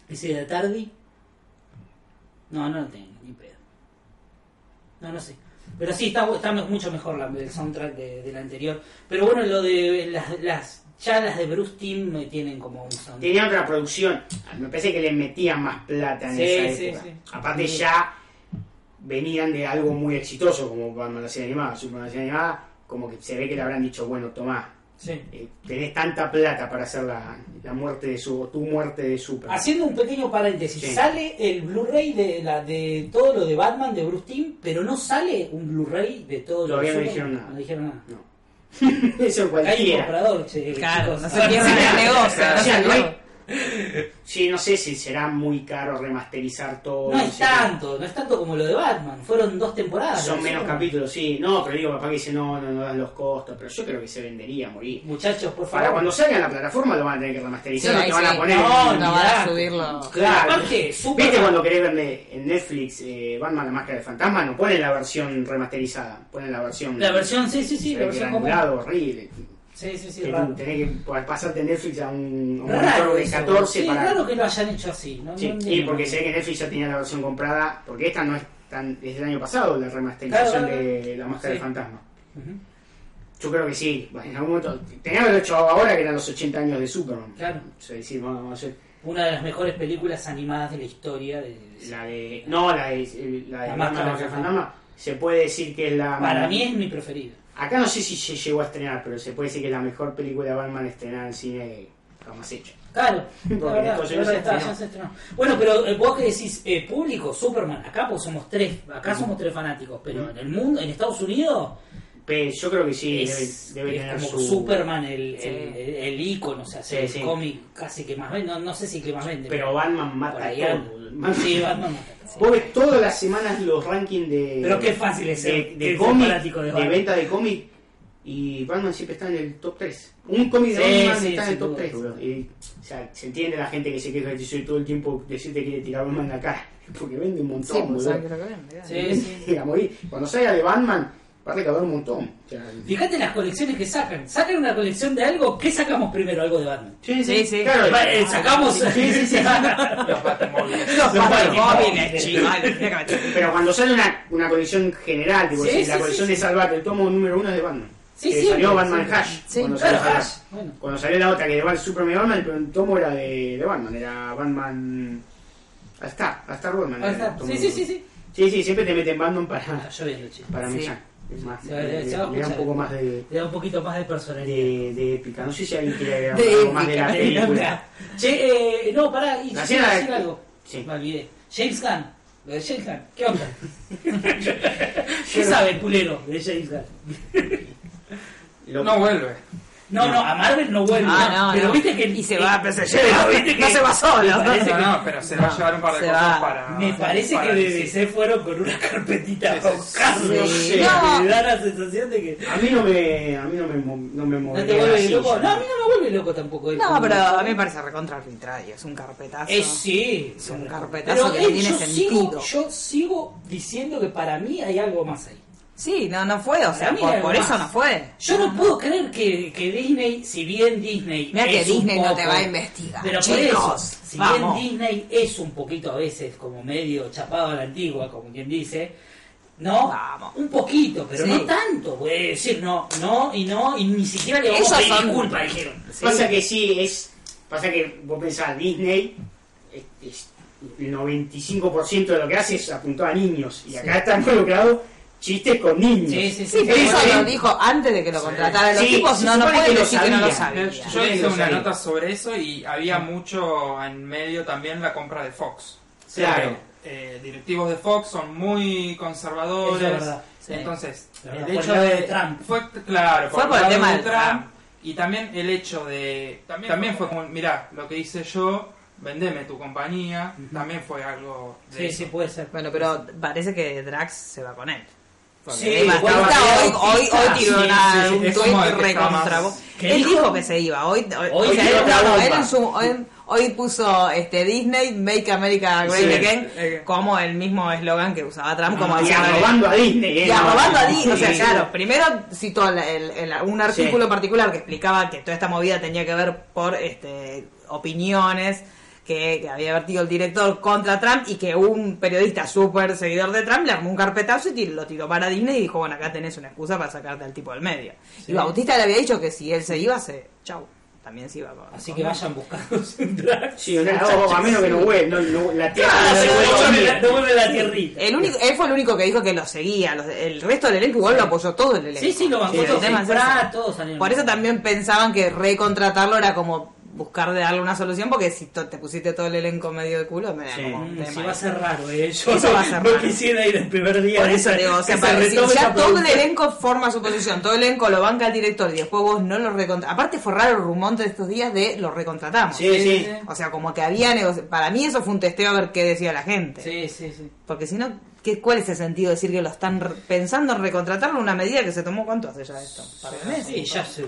Ese de Tardi. No, no lo tengo, ni pedo. No, no sé. Pero sí, está, está mucho mejor la, el soundtrack de, de la anterior. Pero bueno, lo de las, las ya las de Bruce Team me tienen como un soundtrack. Tenía otra producción. Me parece que le metían más plata en Sí, esa época. sí. Aparte ya venían de algo muy exitoso como Batman la serie animada, la serie animada, como que se ve que le habrán dicho, bueno, tomá, eh, tenés tanta plata para hacer la, la muerte de su, tu muerte de Superman. Haciendo un pequeño paréntesis, sale el Blu-ray de, la, de todo lo de Batman de Bruce Timm, pero no sale un Blu-ray de todo lo de no dijeron nada. No dijeron nada. No. *laughs* Eso Hay un cualquiera. comprador, che, Claro, chicos. no se el negocio. O no sea, se no hay- pierde. Sí, no sé si será muy caro remasterizar todo. No es tanto, no es tanto como lo de Batman. Fueron dos temporadas. Son menos capítulos, sí. No, pero digo, papá que dice, no, no, no dan los costos. Pero yo creo que se vendería a morir. Muchachos, por favor. Para cuando salga en la plataforma lo van a tener que Sí, remasterizar, no ahí te van a sí. poner... No, No van a subirlo. Claro. Aparte, ¿Viste cuando querés verle en Netflix eh, Batman la máscara de fantasma? No ponen la versión remasterizada, ponen la versión... La versión, sí, sí, sí, la ve versión horrible. Sí, sí, sí, Que raro. tenés que pasarte de Netflix a un, un monitor de eso. 14 sí, para... raro que lo hayan hecho así. No, Sí, no porque sé que Netflix ya tenía la versión comprada, porque esta no es tan... es del año pasado la remasterización Claro, de la máscara sí. de fantasma. Yo creo que sí, en algún momento... Tenía que haberlo hecho ahora que eran los 80 años de Superman. Claro. O sea, decir, vamos vamos a hacer Una de las mejores películas animadas de la historia. De... la de... No, la de, la de La máscara la de de fantasma. Se puede decir que es la... Para mí es mi preferida. Acá no sé si se llegó a estrenar, pero se puede decir que es la mejor película de Batman estrenada en cine jamás hecha. Claro, *laughs* la Porque verdad, después la verdad está, ya se estrenó. Bueno, pero eh, vos que decís eh, público, Superman, acá pues somos tres, acá somos tres fanáticos, pero en el mundo, en Estados Unidos, yo creo que sí, es, debe, debe es tener como su... Superman el, Sí. el, el, el ícono, o sea, Sí, el sí. cómic casi que más vende, no, no sé si que más vende. Pero Batman mata todo. Sí, Batman mata. Vos ves todas las semanas los rankings de... Pero qué fácil es ser- de, de ser cómic, fanático de de, venta de cómic, Y Batman siempre está en el top 3. Un cómic de Sí, Batman sí, está en el top duda, 3, sin bro. Y, o sea, se entiende la gente que se queja de soy todo el tiempo decirte que quiere tirar Batman en la cara. *laughs* Porque vende un montón, Sí, pues que lo que vende, claro. Sí, sí. *laughs* A morir. Cuando salga de Batman, va a recaudar un montón. O sea, Fíjate las colecciones que sacan. Sacan una colección de algo. ¿Qué sacamos primero? Algo de Batman. sí, Sí, sí. Claro, eh, sacamos. Sí, sí, sí. *laughs* Los Batimóviles. Los que meter. Pero cuando sale una, una colección general, tipo, Sí, si sí, la colección sí. de Salvat, el tomo número uno es de Batman. Sí, que sí, salió sí, Batman sí. Hash. Sí, cuando, Claro, salió, Hash. Bueno. cuando salió la otra que de Superman Batman, el primer tomo era de, de Batman, era Batman. All Star Batman. Tomo Sí, sí, sí, sí. Sí, sí, siempre te meten Batman para, yo para Sí. Mechan. Es más, Se va- le, da un poco más de, Le da un poquito más de personalidad. de, de épica. No sé si alguien quiere agregar De algo más de la *laughs* película. Che, eh, no, pará, y La escena quiero de- decir algo. Sí. Me olvidé. James Gunn. Lo de James Gunn. ¿Qué onda? *laughs* ¿Qué sabe el culero de James Gunn? Lo- No vuelve. No, no, a Marvel no vuelve. Ah, no, pero no. viste que. Y se eh, va a PSG. pero *laughs* viste que- No se va solo. me parece No, que- no, pero se va a llevar un par de Se cosas va. para. Me parece para que DC. BBC fueron con una carpetita Sí, sí, a buscarlo. sí. No sé, No. Me da la sensación de que. A mí no me, a mí no me, no me ¿No movería te vuelve así, loco? No, a mí no me vuelve loco tampoco. el No, pero a mí me parece recontra arbitrario. Es un carpetazo. Eh, sí. Es un carpetazo Pero, que eh, no tiene yo sentido. Sigo, yo sigo diciendo que para mí hay algo más ahí. Sí, no, no fue. O sea, por, por eso no fue. Yo no puedo creer que, que Disney, si bien Disney. Mira que Disney no te va a investigar. Pero por chicos, eso, si vamos. bien Disney es un poquito a veces como medio chapado a la antigua, como quien dice, ¿no? Vamos. Un poquito, pero Sí. no tanto. Voy a decir no, no y no, y ni siquiera le vamos a pedir son- disculpas, dijeron. Pasa que sí, es. Pasa que vos pensás, Disney. es- es- el 95% de lo que hace es apuntar a niños. Y acá está involucrado chistes con niños. Sí, sí, sí. Sí, eso lo dijo antes de que lo contrataran los Sí, tipos. No, no lo decir que no lo sabía. Yo hice una sabía. nota sobre eso y había mucho en medio también la compra de Fox. Claro. Eh, directivos de Fox son muy conservadores. Es. Entonces, el por hecho de Trump. Fue, claro, Fue por el tema de Trump. Y también el hecho de. También, fue como, mirá, lo que hice yo, vendeme tu compañía, también fue algo de Sí, eso. sí, puede ser. Bueno, pero parece que Drax se va con él. Sí, estaba hoy, hoy, hoy tiró Sí, una- un tuit recontra más- vos. ¿Qué Él dijo? que se iba. Hoy, hoy, Hoy o sea, tiró él, la no, bomba. él en su- hoy, hoy puso este Disney Make America Great Sí, Again eh, como el mismo eslogan que usaba Trump como Y diciendo arrobando a Disney. ¿eh? y arrobando a Disney, o sea, Sí. claro, primero citó el- el- el- un artículo particular que explicaba que toda esta movida tenía que ver por este, opiniones que, que había vertido el director contra Trump y que un periodista súper seguidor de Trump le armó un carpetazo y lo tiró para Disney y dijo, bueno, acá tenés una excusa para sacarte al tipo del medio. Y Bautista le había dicho que si él se iba, se... Chau, también se iba. con- Así con que Trump. vayan buscando drag. Sí, no, a menos que no no, la tierra no la- vuelve la tierrita. El único, él fue el único que dijo que lo seguía, los- el resto del elenco igual lo apoyó todo el elenco. Sí, sí, lo bancó el todo. tema es todos salieron. Por eso también pensaban que recontratarlo era como buscar de darle una solución, porque si te pusiste todo el elenco medio de culo, me da Sí. como un tema Sí, va a ser raro, ¿eh? Yo Eso no, va a ser no raro. quisiera ir el primer día. Por de eso esa- digo, o sea, se si ya todo el elenco forma su posición, todo el elenco lo banca el director y después vos no lo recontra... Aparte fue raro el rumor de estos días de lo recontratamos. Sí, sí. O sea, como que había negoci- Para mí eso fue un testeo a ver qué decía la gente. Sí, sí, sí. Porque si no, ¿qué, ¿cuál es el sentido de decir que lo están re- pensando en recontratarlo una medida que se tomó cuánto hace ya esto? ¿Un par de meses? Sí, ya se...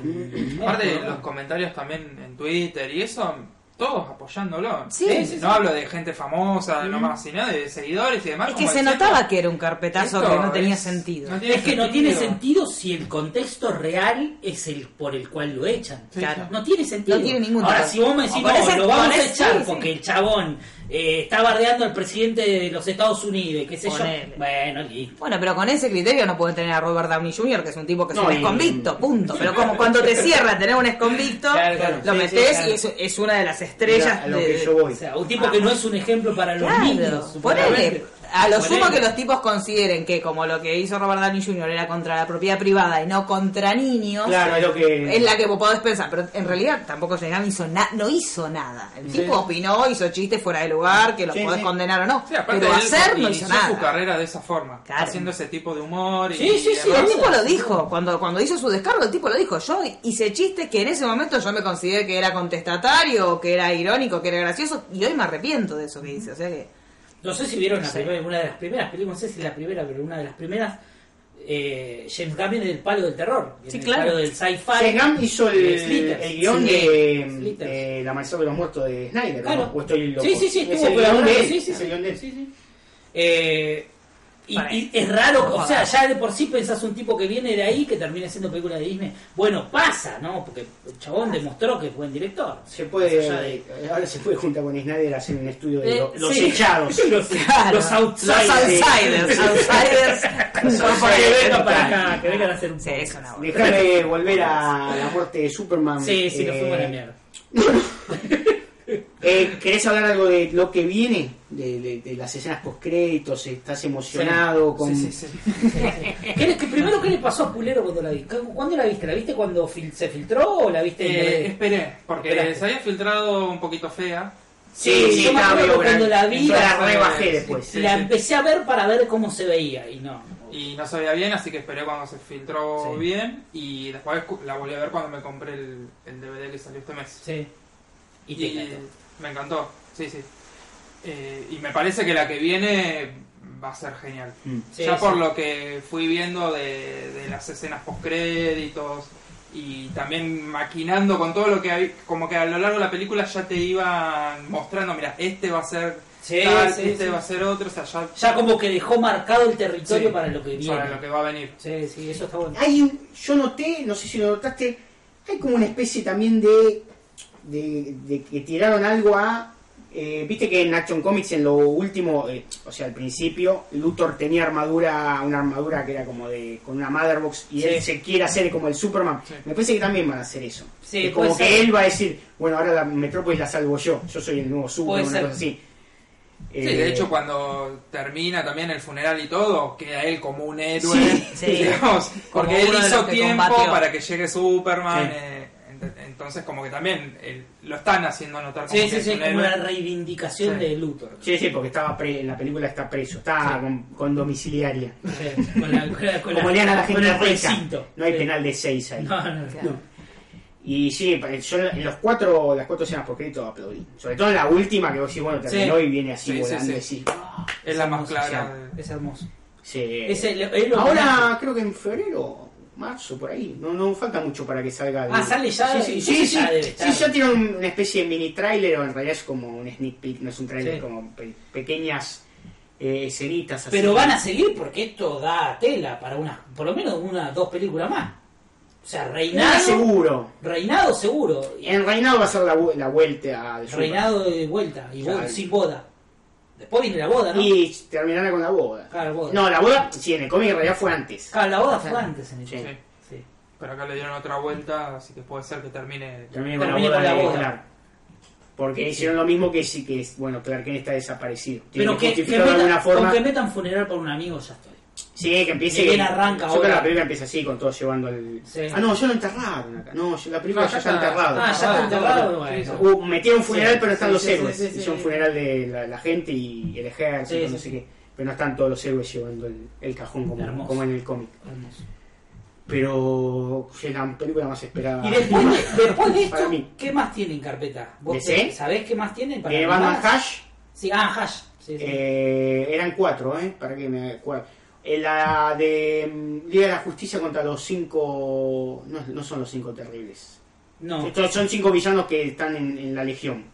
Aparte, los comentarios también en Twitter y eso, todos apoyándolo. Sí, Eh, sí, no hablo de gente famosa, nomás, sino de seguidores y demás. Es que se diciendo, notaba que era un carpetazo que no tenía es- sentido. no tiene Es que no tiene sentido si el contexto real es el por el cual lo echan. Sí, Claro. sí. No tiene sentido. No tiene ningún Ahora, si vos me decís, no, lo vamos a echar sí, porque sí. el chabón eh, está bardeando al presidente de los Estados Unidos, qué sé Ponele. yo. Bueno, listo. Bueno, pero con ese criterio no pueden tener a Robert Downey Jr., que es un tipo que es No, un y- exconvicto, punto. Pero como cuando te cierra tener un exconvicto, Claro, claro. lo Sí, metes sí, claro. y es, es una de las estrellas a lo de- que yo voy. O sea, un tipo que no es un ejemplo para los Claro, niños. ponele. supuestamente. A lo sumo que los tipos consideren que como lo que hizo Robert Downey Jr. era contra la propiedad privada y no contra niños, Claro, es lo que. es la que vos podés pensar, pero en realidad tampoco Shinigami hizo na- no hizo nada. El tipo opinó, hizo chistes fuera de lugar, que los Sí, podés sí. condenar o no. Pero hacer no hizo nada. su carrera de esa forma, Claro. haciendo ese tipo de humor. Y Sí, sí, sí, el tipo lo dijo, cuando, cuando hizo su descargo, el tipo lo dijo. Yo hice chistes que en ese momento yo me consideré que era contestatario, que era irónico, que era gracioso, y hoy me arrepiento de eso que hice. O sea que. No sé si vieron la Sí. primera, una de las primeras películas, no sé si la primera, pero una de las primeras, eh, James Gunn viene del palo del terror. Sí, claro. palo del sci-fi. James Gunn hizo el, el guion Sí. de, de La Amanecer de los Muertos de Snyder. Claro. ¿no? ¿O estoy loco? Sí, sí, sí, Es estuvo el guion de sí, sí, es sí. el guion de él. Sí, sí. Eh, y, es raro, o sea, ya de por sí pensás un tipo que viene de ahí que termina siendo película de Disney. Bueno, pasa, ¿no? Porque el chabón demostró que es buen director. Se puede, de- ahora se puede juntar con Snyder a hacer un estudio de Eh, lo- los sí. echados. *laughs* los, Claro. los outsiders. Los outsiders. outsiders. *laughs* Los Para que outsiders, vengan para acá, que vengan a hacer un Sí. Déjame volver a la muerte de Superman. Sí, sí, nos Eh, fuimos a la mierda. *laughs* eh, ¿Querés hablar algo de lo que viene? De, de- de las escenas postcréditos, ¿estás emocionado? con... Sí, sí, sí. *laughs* ¿Qué le- que primero, ¿qué le pasó a Pulero cuando la viste? ¿Cuándo la viste? ¿La viste cuando fil- se filtró o la viste Eh, esperé, porque Esperaste. se había filtrado un poquito fea. Sí, sí, yo me estaba acuerdo cuando la vi, la rebajé después. Sí, la sí. empecé a ver para ver cómo se veía y no. Y no se veía bien, así que esperé cuando se filtró Sí. bien. Y después la volví a ver cuando me compré el, el DVD que salió este mes. Sí. Y te Y encantó. Me encantó, sí, sí. Eh, y me parece que la que viene va a ser genial. Mm. Sí, ya por lo que fui viendo de, de las escenas postcréditos y también maquinando con todo lo que hay, como que a lo largo de la película ya te iban mostrando, mira, este va a ser Sí, tal, sí, este sí. va a ser otro, o sea, ya, Ya como que dejó marcado el territorio Sí, para lo que viene. para lo que va a venir. Sí, sí, eso está bueno. Hay un- yo noté, no sé si lo notaste, hay como una especie también de, de, de que tiraron algo a... eh, Viste que en Action Comics en lo último, eh, o sea, al principio, Luthor tenía armadura, una armadura que era como de con una Motherbox y Sí. él se quiere hacer como el Superman. Sí. Me parece que también van a hacer eso. Sí, Es como que él va a decir, bueno, ahora la Metrópolis la salvo yo, yo soy el nuevo Superman, una ser. cosa así. Sí, Eh, de hecho cuando termina también el funeral y todo, queda él como un héroe, Sí, sí. *laughs* digamos, porque él hizo tiempo combatió. para que llegue Superman, Sí. eh, entonces como que también eh, lo están haciendo notar como Sí, que sí, es sí, como una reivindicación Sí. de Luthor. Sí, sí, porque estaba pre- en la película está preso, está Sí. con, con domiciliaria. Sí, con la- con la- Como le dan a la gente rica. recinto. No hay Sí. penal de 6 ahí. No, no, no. Claro. Y sí, yo en los cuatro, las cuatro escenas por crédito aplaudí. Sobre todo en la última que vos decís, bueno, terminó Sí. y viene así Sí, sí, volando. sí. y decís, Es la más clara. Es hermoso. sí. Es el- es lo Ahora creo que en febrero, marzo, por ahí. No, no falta mucho para que salga. el- Ah, sale ya, Sí, sí, sí, sí, ya sí, tiene un- una especie de mini trailer, o en realidad es como un sneak peek, no es un trailer, Sí. como pe- pequeñas eh, escenitas así. Pero van a seguir porque esto da tela para una, por lo menos una, dos películas más. O sea, Reinado. seguro. Reinado seguro. En Reinado va a ser la, la vuelta de. Reinado de vuelta. Y Claro. sin boda. Después viene la boda, ¿no? Y terminará con la boda. Claro, boda. No, la boda, sí, en el cómic en realidad fue antes. Claro, la boda fue Claro. antes en el Sí. Sí. Sí. Pero acá le dieron otra vuelta, así que puede ser que termine. Termina con la Termine boda con la boda. Clark. Porque hicieron lo mismo que sí que es, bueno, Clark Kent está desaparecido. Tiene Pero que, que metan, alguna forma. con que metan funeral para un amigo ya estoy. Sí, que empiece. Bien arranca yo creo que ahora. la película empieza así, con todo llevando el. Sí. Ah, no, ya lo enterraron acá. No, la película No, ya ya está está. enterrado. Ah, ya está Ah, enterrado. bueno. Uh, metieron un funeral, Sí, pero están sí, los sí, héroes. sí, sí, Hicieron un sí. funeral de la, la gente y el ejército, Sí, no sí, sé sí. qué. Pero no están todos los héroes llevando el, el cajón como, Hermoso. como en el cómic. Hermoso. Pero es la película más esperada. Y después de, *laughs* después de Para esto, mí. ¿qué más tiene en carpeta? ¿Vos ¿DC? ¿Sabés qué más tienen? para Eh, Batman animadas? Hash. Sí, ah, Hash. Sí, sí. Eh, eran cuatro, ¿eh? Para que me acuerdo. Eh, la de mm, Liga de la Justicia contra los cinco. No, no son los cinco terribles. no. Estos son cinco villanos que están en, en la Legión.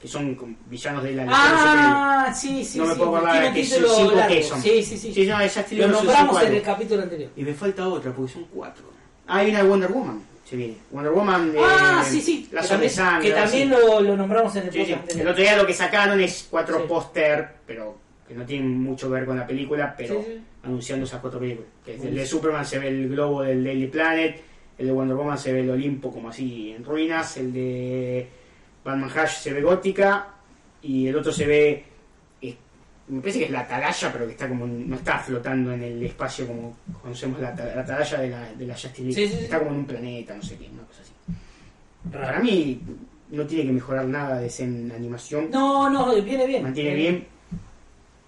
Que son villanos de la Legión. Ah, sí, sí. No me sí. puedo acordar de cinco que son. Sí, sí, sí. Sí, no, Lo nombramos en el capítulo anterior. Y me falta otra, porque son cuatro. Ah, hay una de Wonder Woman. Se viene. Wonder Woman. ah, eh, sí, sí. La que también, que también lo, lo nombramos en el podcast El otro día lo que sacaron es cuatro póster, pero que no tienen mucho que ver con la película, pero. Anunciando esas cuatro películas. Que el de. Superman se ve el globo del Daily Planet, el de Wonder Woman se ve el Olimpo como así en ruinas, el de Batman Hash se ve gótica y el otro se ve, me parece que es la atalaya, pero que está como no está flotando en el espacio como conocemos la, la atalaya de la, de la Justice League. Sí, sí, sí. Está como en un planeta, no sé qué, una cosa así. Para mí no tiene que mejorar nada de esa animación. No, no, viene bien. Mantiene bien.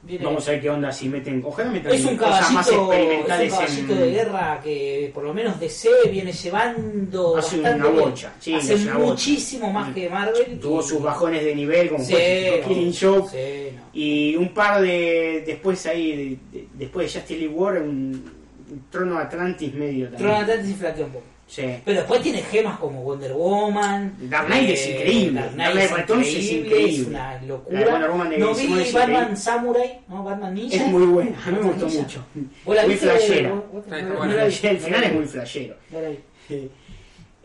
Viene Vamos a bien. ver qué onda si meten. Ojalá metan Es un cosas más caballito, es un experimentales caballito en. de guerra que por lo menos DC viene llevando Hace bastante una bocha, sí, hace una bocha. muchísimo más Mm. que Marvel. Tuvo y- sus bajones de nivel, como Sí, no. Killing Joke. Sí, no. Y un par de. Después ahí, de- de- después de Justice League War, un Trono Atlantis medio también. Tron Atlantis y flaquea un poco. Sí. Pero después tiene gemas como Wonder Woman. Dark Knight es increíble. Dark Knight es Returns es increíble. increíble. Es una locura. Wonder Woman de no vi Batman increíble. Samurai, ¿no? Batman Ninja. Es muy buena, a mí me gustó mucho. ¿Vos la Muy flashera. ¿Vos- vos- Está no buena. la vi. El final es muy flashero.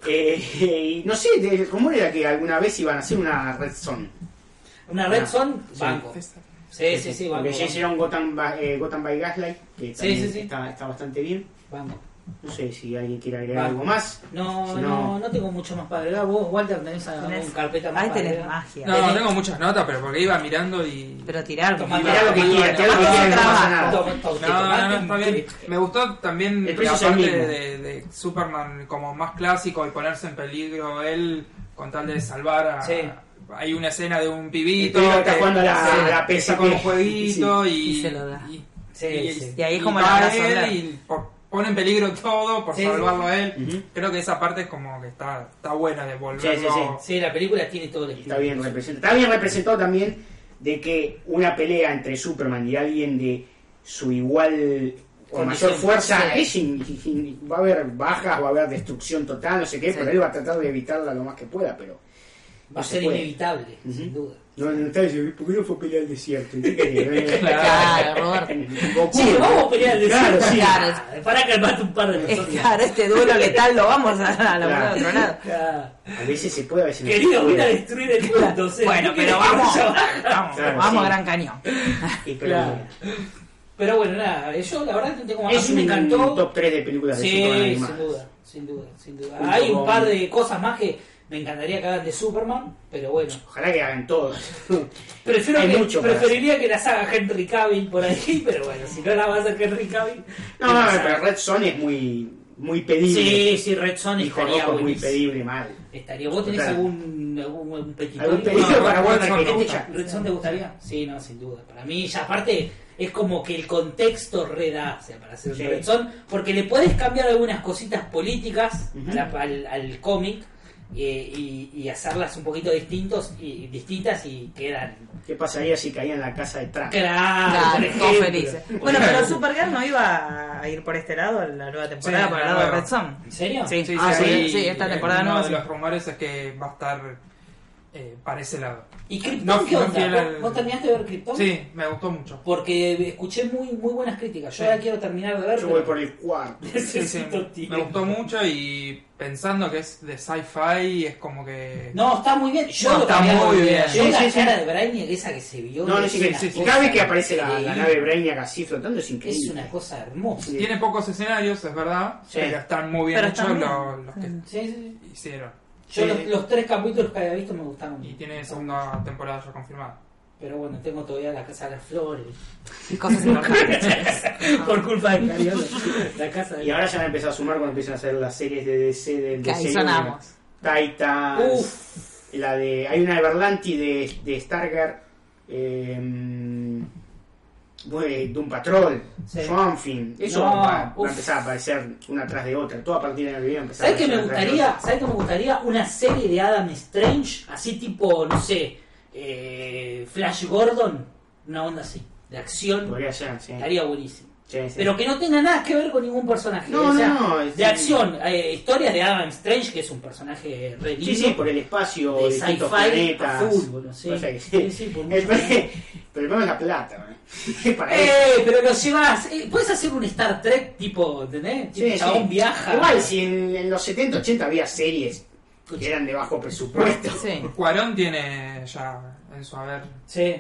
Eh, *laughs* no sé, el rumor era que alguna vez iban a hacer una Red Zone. Una Red Son, sí. banco. Sí, sí, sí, banco. Porque ya hicieron Gotham, eh, Gotham by Gaslight, que Sí, también sí, sí. Está, está bastante bien. banco. No sé si alguien quiere agregar algo más. No, Si no, no tengo mucho más para agregar. Vos, Walter, tenés alguna Tenés- carpeta más Ahí tenés agregar? magia. No, no tengo muchas notas, pero porque iba mirando y. Pero tirar. Mirá lo que Iba- quiera, tirá lo que no pasa nada. No, no, está bien. Me gustó también El la parte de, de Superman como más clásico y ponerse en peligro él con tal de salvar a. Sí. Hay una escena de un pibito pibito está que- jugando a la- sí, a la que está con un jueguito y, Y se lo da. y- Sí, y- sí. Y ahí es como va la y por- pone en peligro todo por Sí, salvarlo a él. Creo que esa parte es como que está, está buena de volverlo. Sí, sí, sí. Sí, la película tiene todo el Está bien representado. Está bien representado también de que una pelea entre Superman y alguien de su igual o Condición, mayor fuerza sí. es in- in- va a haber bajas, va a haber destrucción total, no sé qué, Sí. pero él va a tratar de evitarla lo más que pueda, pero Va a ser puede. inevitable, sin duda. No, no está diciendo, ¿por qué no fue a pelear al desierto? ¿Y qué quería? *laughs* Claro, Roberto. *laughs* Sí, vamos a pelear de Claro, sí. Claro. Para calmarte un par de Es claro, este duelo letal lo vamos a, a la Claro. de otro lado. Claro. A veces se puede, a veces no Querido, vine a destruir el mundo. o sea, Bueno, ¿qué querés pero que vamos, vamos, Claro, vamos sí. a Gran Cañón. Y pero Claro. Pero bueno, nada, yo la verdad que tengo a Es mí me un encantó. top 3 de películas de Sí, sin duda, sin duda, sin duda. Hay un par de cosas más que me encantaría que hagan de Superman, pero bueno. Ojalá que hagan todos. *laughs* Prefiero Hay que, mucho preferiría que las haga Henry Cavill por ahí, *laughs* pero bueno, si no la va a hacer Henry Cavill. No, no, pero Red Son es muy, muy pedible. Sí, sí, Red Son estaría muy buenísimo. pedible, mal. Estaría. ¿Vos tenés Total. algún, algún, algún petitorio? ¿Algún pedido No, para Warner que gusta. ¿Red Son te gustaría? Sí, no, sin duda. Para mí, ya aparte, es como que el contexto reda, o sea, para hacer Sí. Red Son, porque le podés cambiar algunas cositas políticas a la- al, al cómic eh, y, y hacerlas un poquito distintos y distintas y quedan. ¿Qué pasaría si caía en la casa de Trump? Claro, felices. Bueno, pero. Supergirl no iba a ir por este lado en la nueva temporada, Sí, por el la lado de. Red Son. ¿En serio? Sí, Sí, ah, sí, sí, ahí, sí, esta eh, temporada uno nueva. de los rumores es que va a estar eh, para ese lado. ¿Y Krypton No, qué no onda? ¿Vos, al- vos terminaste de ver Krypton? Sí, me gustó mucho. Porque escuché muy muy buenas críticas. Yo Sí. ahora quiero terminar de ver. Yo voy por el cuarto. *laughs* Sí, sí, me gustó mucho y pensando que es de sci-fi es como que... No, está muy bien. Yo No, lo está muy por- bien. Yo Sí, la sí, sí. cara de Brainiac, esa que se vio. No, no, es sí, Cada vez que aparece la, la nave Brainiac así flotando es increíble. Es una cosa hermosa. Sí. Tiene pocos escenarios, es verdad, Sí. pero están muy bien hechos bien. los, los que Sí, sí, sí. hicieron. Yo Sí. los, los tres capítulos que había visto me gustaron. Y tiene segunda temporada ya confirmada. Pero bueno, tengo todavía la casa de las flores. Cosas importantes. *laughs* por culpa de Cariola. La casa de Y ahora ya a empezar a sumar cuando empiezan a hacer las series de DC del Que ahí DC sonamos. Titans. Uf. La de. Hay una de Berlanti de, de Stargard. Eh, bueno, Doom Patrol, Sí. Swamp Thing. Eso No, va, va a empezar a aparecer una tras de otra. Todo a partir del año que viene va a empezar ¿Sabes a qué me de gustaría? ¿Sabes qué me gustaría? Una serie de Adam Strange, así tipo, no sé, eh, Flash Gordon, una onda así, de acción. Podría ser, sí. Estaría buenísimo. Sí, sí. Pero que no tenga nada que ver con ningún personaje. No, o sea, no, no, es- de acción, eh, historias de Adam Strange, que es un personaje re Sí, lindo, sí, por el espacio, de sci-fi fútbol, sí. Sí, sí, por el, mucho *laughs* pero el problema es la plata, *laughs* ¿eh? Para eso. Eh, pero lo llevas. Eh, Puedes hacer un Star Trek tipo, ¿entendés? Tipo, chabón sí. viaja. Igual, si en, en los 70, 80 había series que eran de bajo presupuesto. *laughs* Sí. Cuarón tiene ya en su haber Sí,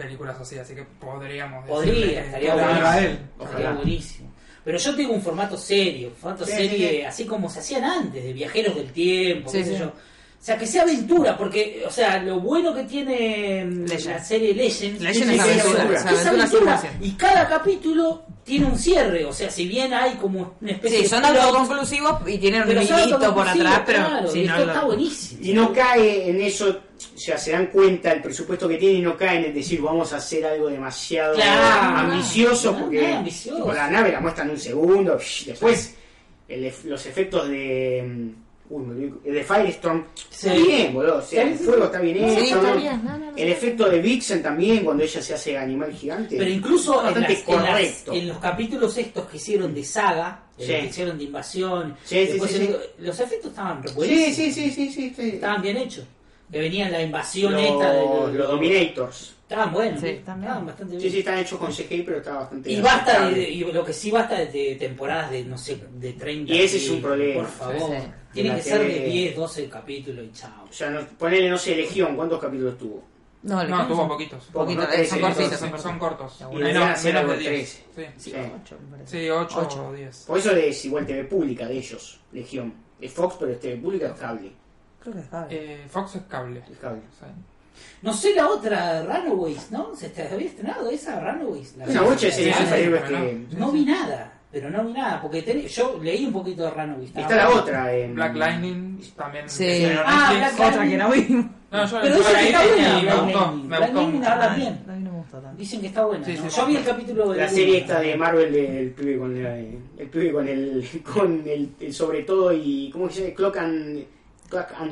películas así, así que podríamos podría, estaría buenísimo. Estaría buenísimo. Pero yo tengo un formato serio, formato Sí, serie, sí, sí. así como se hacían antes, de viajeros del tiempo, Sí, qué sé yo. O sea, que sea aventura, porque, o sea, lo bueno que tiene mm, la serie Legends, Legends es que aventura, es es aventura aventura, 100%. y cada capítulo tiene un cierre, o sea, si bien hay como una especie Sí, de son autoconclusivos y tienen un hilito por atrás, pero claro, sí, y no esto lo- está buenísimo. Y no cae en eso, o sea, se dan cuenta el presupuesto que tiene y no cae en decir vamos a hacer algo demasiado Claro. ambicioso, porque no, ambicioso. tipo, la nave la muestran un segundo, psh, después el los efectos de, Uy, olvidé. El de Firestorm. Sí. Está bien, boludo. O sea, Sí, el fuego está bien Sí, hecho. está ¿no? bien, no, no, no. El efecto de Vixen también, cuando ella se hace animal gigante. Pero incluso en, en las- correcto. en los capítulos estos que hicieron de saga, los que hicieron de invasión, después los efectos estaban sí, sí, sí, sí. estaban bien hechos. Que venían la invasión Los, esta de los Dominators. Estaban buenos, Sí, estaban bastante bien. Sí, sí, están hechos con CGI, pero está bastante Y basta de, y lo que sí basta es de temporadas de, no sé, de 30. Y ese es un problema. Por favor. Sí, sí. Tiene que ser de tele- 10, 12 capítulos y chao. O sea, no, ponele, no sé, Legión, ¿cuántos capítulos tuvo? No, No, tuvo poquitos. Poquito, ¿no? eh, son cortitos, son Son cortos. Y Menos, menos de algo 10. Sí, Sí. Sí, ocho, me parece. sí 8 Ocho. o 10. Por eso es igual TV pública de ellos, Legión. Es Fox, pero es TV pública, es cable. Creo que es cable. Eh, Fox es cable. Es cable. Sí. No sé la otra, Runaways, ¿no? ¿Se te había estrenado esa Runaways? La Una bocha sí, que... No vi nada, pero no vi nada, porque ten- yo leí un poquito de Runaways. Está la otra. En... Black Lightning también. Sí. Ah, Netflix. Black Otra que no vimos. *laughs* No, yo Pero dicen que está Lightning buena, y me Black gustó. Lightning. Me Black gustó Lightning habla bien. A mí no me gusta tanto. Dicen que está buena. Sí, sí, ¿no? sí. Yo vi el capítulo de La serie esta de Marvel del pibe con la- el pibe con el *laughs* con el, el sobre todo y ¿cómo se and Clock and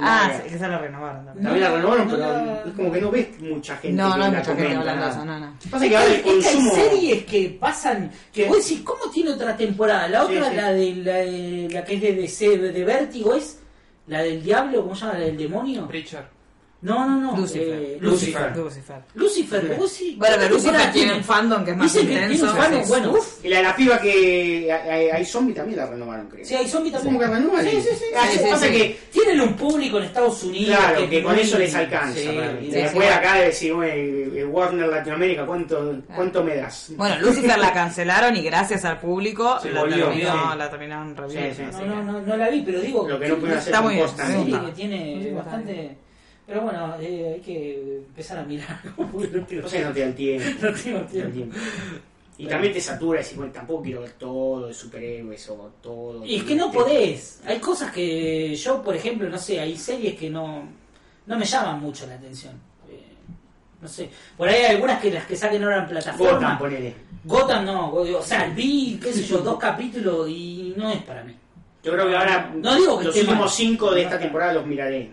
Ah, sí, que se la renovaron también. También la renovaron, No, pero no, es como que no ves mucha gente No, no hay la mucha gente hablando de nada. eso, no, no. Pasa que ahora el Es que hay consumo series que pasan que vos decís, ¿cómo tiene otra temporada? La otra, sí. La, de, la, de- la que es de DC, de, de Vértigo, es la del diablo, ¿cómo se llama? ¿La del demonio? Preacher. No, no, no. Lucifer. eh, Lucifer. Lucifer. Lucifer. Bueno, pero ¿cuántas Lucifer tiene un fandom que es más Dicen que tiene intenso. un fandom, sí. bueno, uff. y la de la piba que hay, hay zombie también la renovaron, creo. Sí, hay zombies también. ¿Cómo que renovan? Sí, sí, sí. Ah, Sí, sí, pasa sí. que Tienen un público en Estados Unidos. Claro, que con muy- eso les alcanza. Y sí, Después sí. acá decir, "Güey, eh, Warner Latinoamérica, ¿cuánto, cuánto me das? Bueno, Lucifer la cancelaron y gracias al público Se la, volvió, terminó, sí. la terminaron reviviendo. Sí, sí. así No, no, no, no la vi, pero digo. Lo que no pueden hacer Está muy bien, tiene bastante. Pero bueno, eh, hay que empezar a mirar. *laughs* *laughs* no tengo- No te da el tiempo. no tengo tiempo. tiempo. Y también te satura decir, bueno, tampoco quiero ver todo de superhéroes o todo. Y es que no podés. Hay cosas que yo, por ejemplo, no sé, hay series que no, no me llaman mucho la atención. Eh, no sé. Por ahí hay algunas que las que saquen ahora en plataforma. Gotham, ponele. Gotham no, o sea, vi, qué sé yo, dos capítulos y no es para mí. Yo creo que ahora No digo que los últimos mal. cinco de esta temporada los miraré.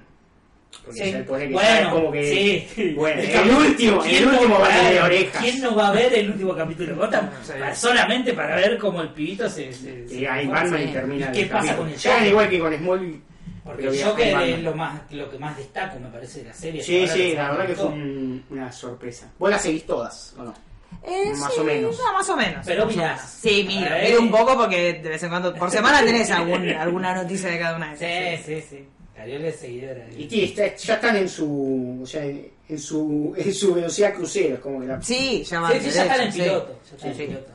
Porque Sí. pone que Bueno, como que. sí. Bueno, El el, último, ¿quién el no último va a ver- tener orejas. ¿Quién no va a ver el último capítulo de Gotham? Solamente para ver cómo el pibito se. se- Y se- ahí Batman y termina ¿Y el qué pasa capítulo. con el Joker? igual que con Smallville. Porque el Joker es lo, más, lo que más destaco, me parece, de la serie. Sí, sí, la verdad que fue un- una sorpresa. ¿Vos las seguís todas o no? Eh, Más sí, o menos. No, más o menos. Pero menos. Sí, mira, miro un poco porque de vez en cuando, por semana tenés algún, alguna noticia de cada una de esas. Sí, sí, sí. Seguidora. Y tí, está- ya están en su, o sea, en, en su, en su velocidad crucero, como que la- Sí, ya van Sí, sí, ya están en piloto. Ya están Sí, sí. en piloto,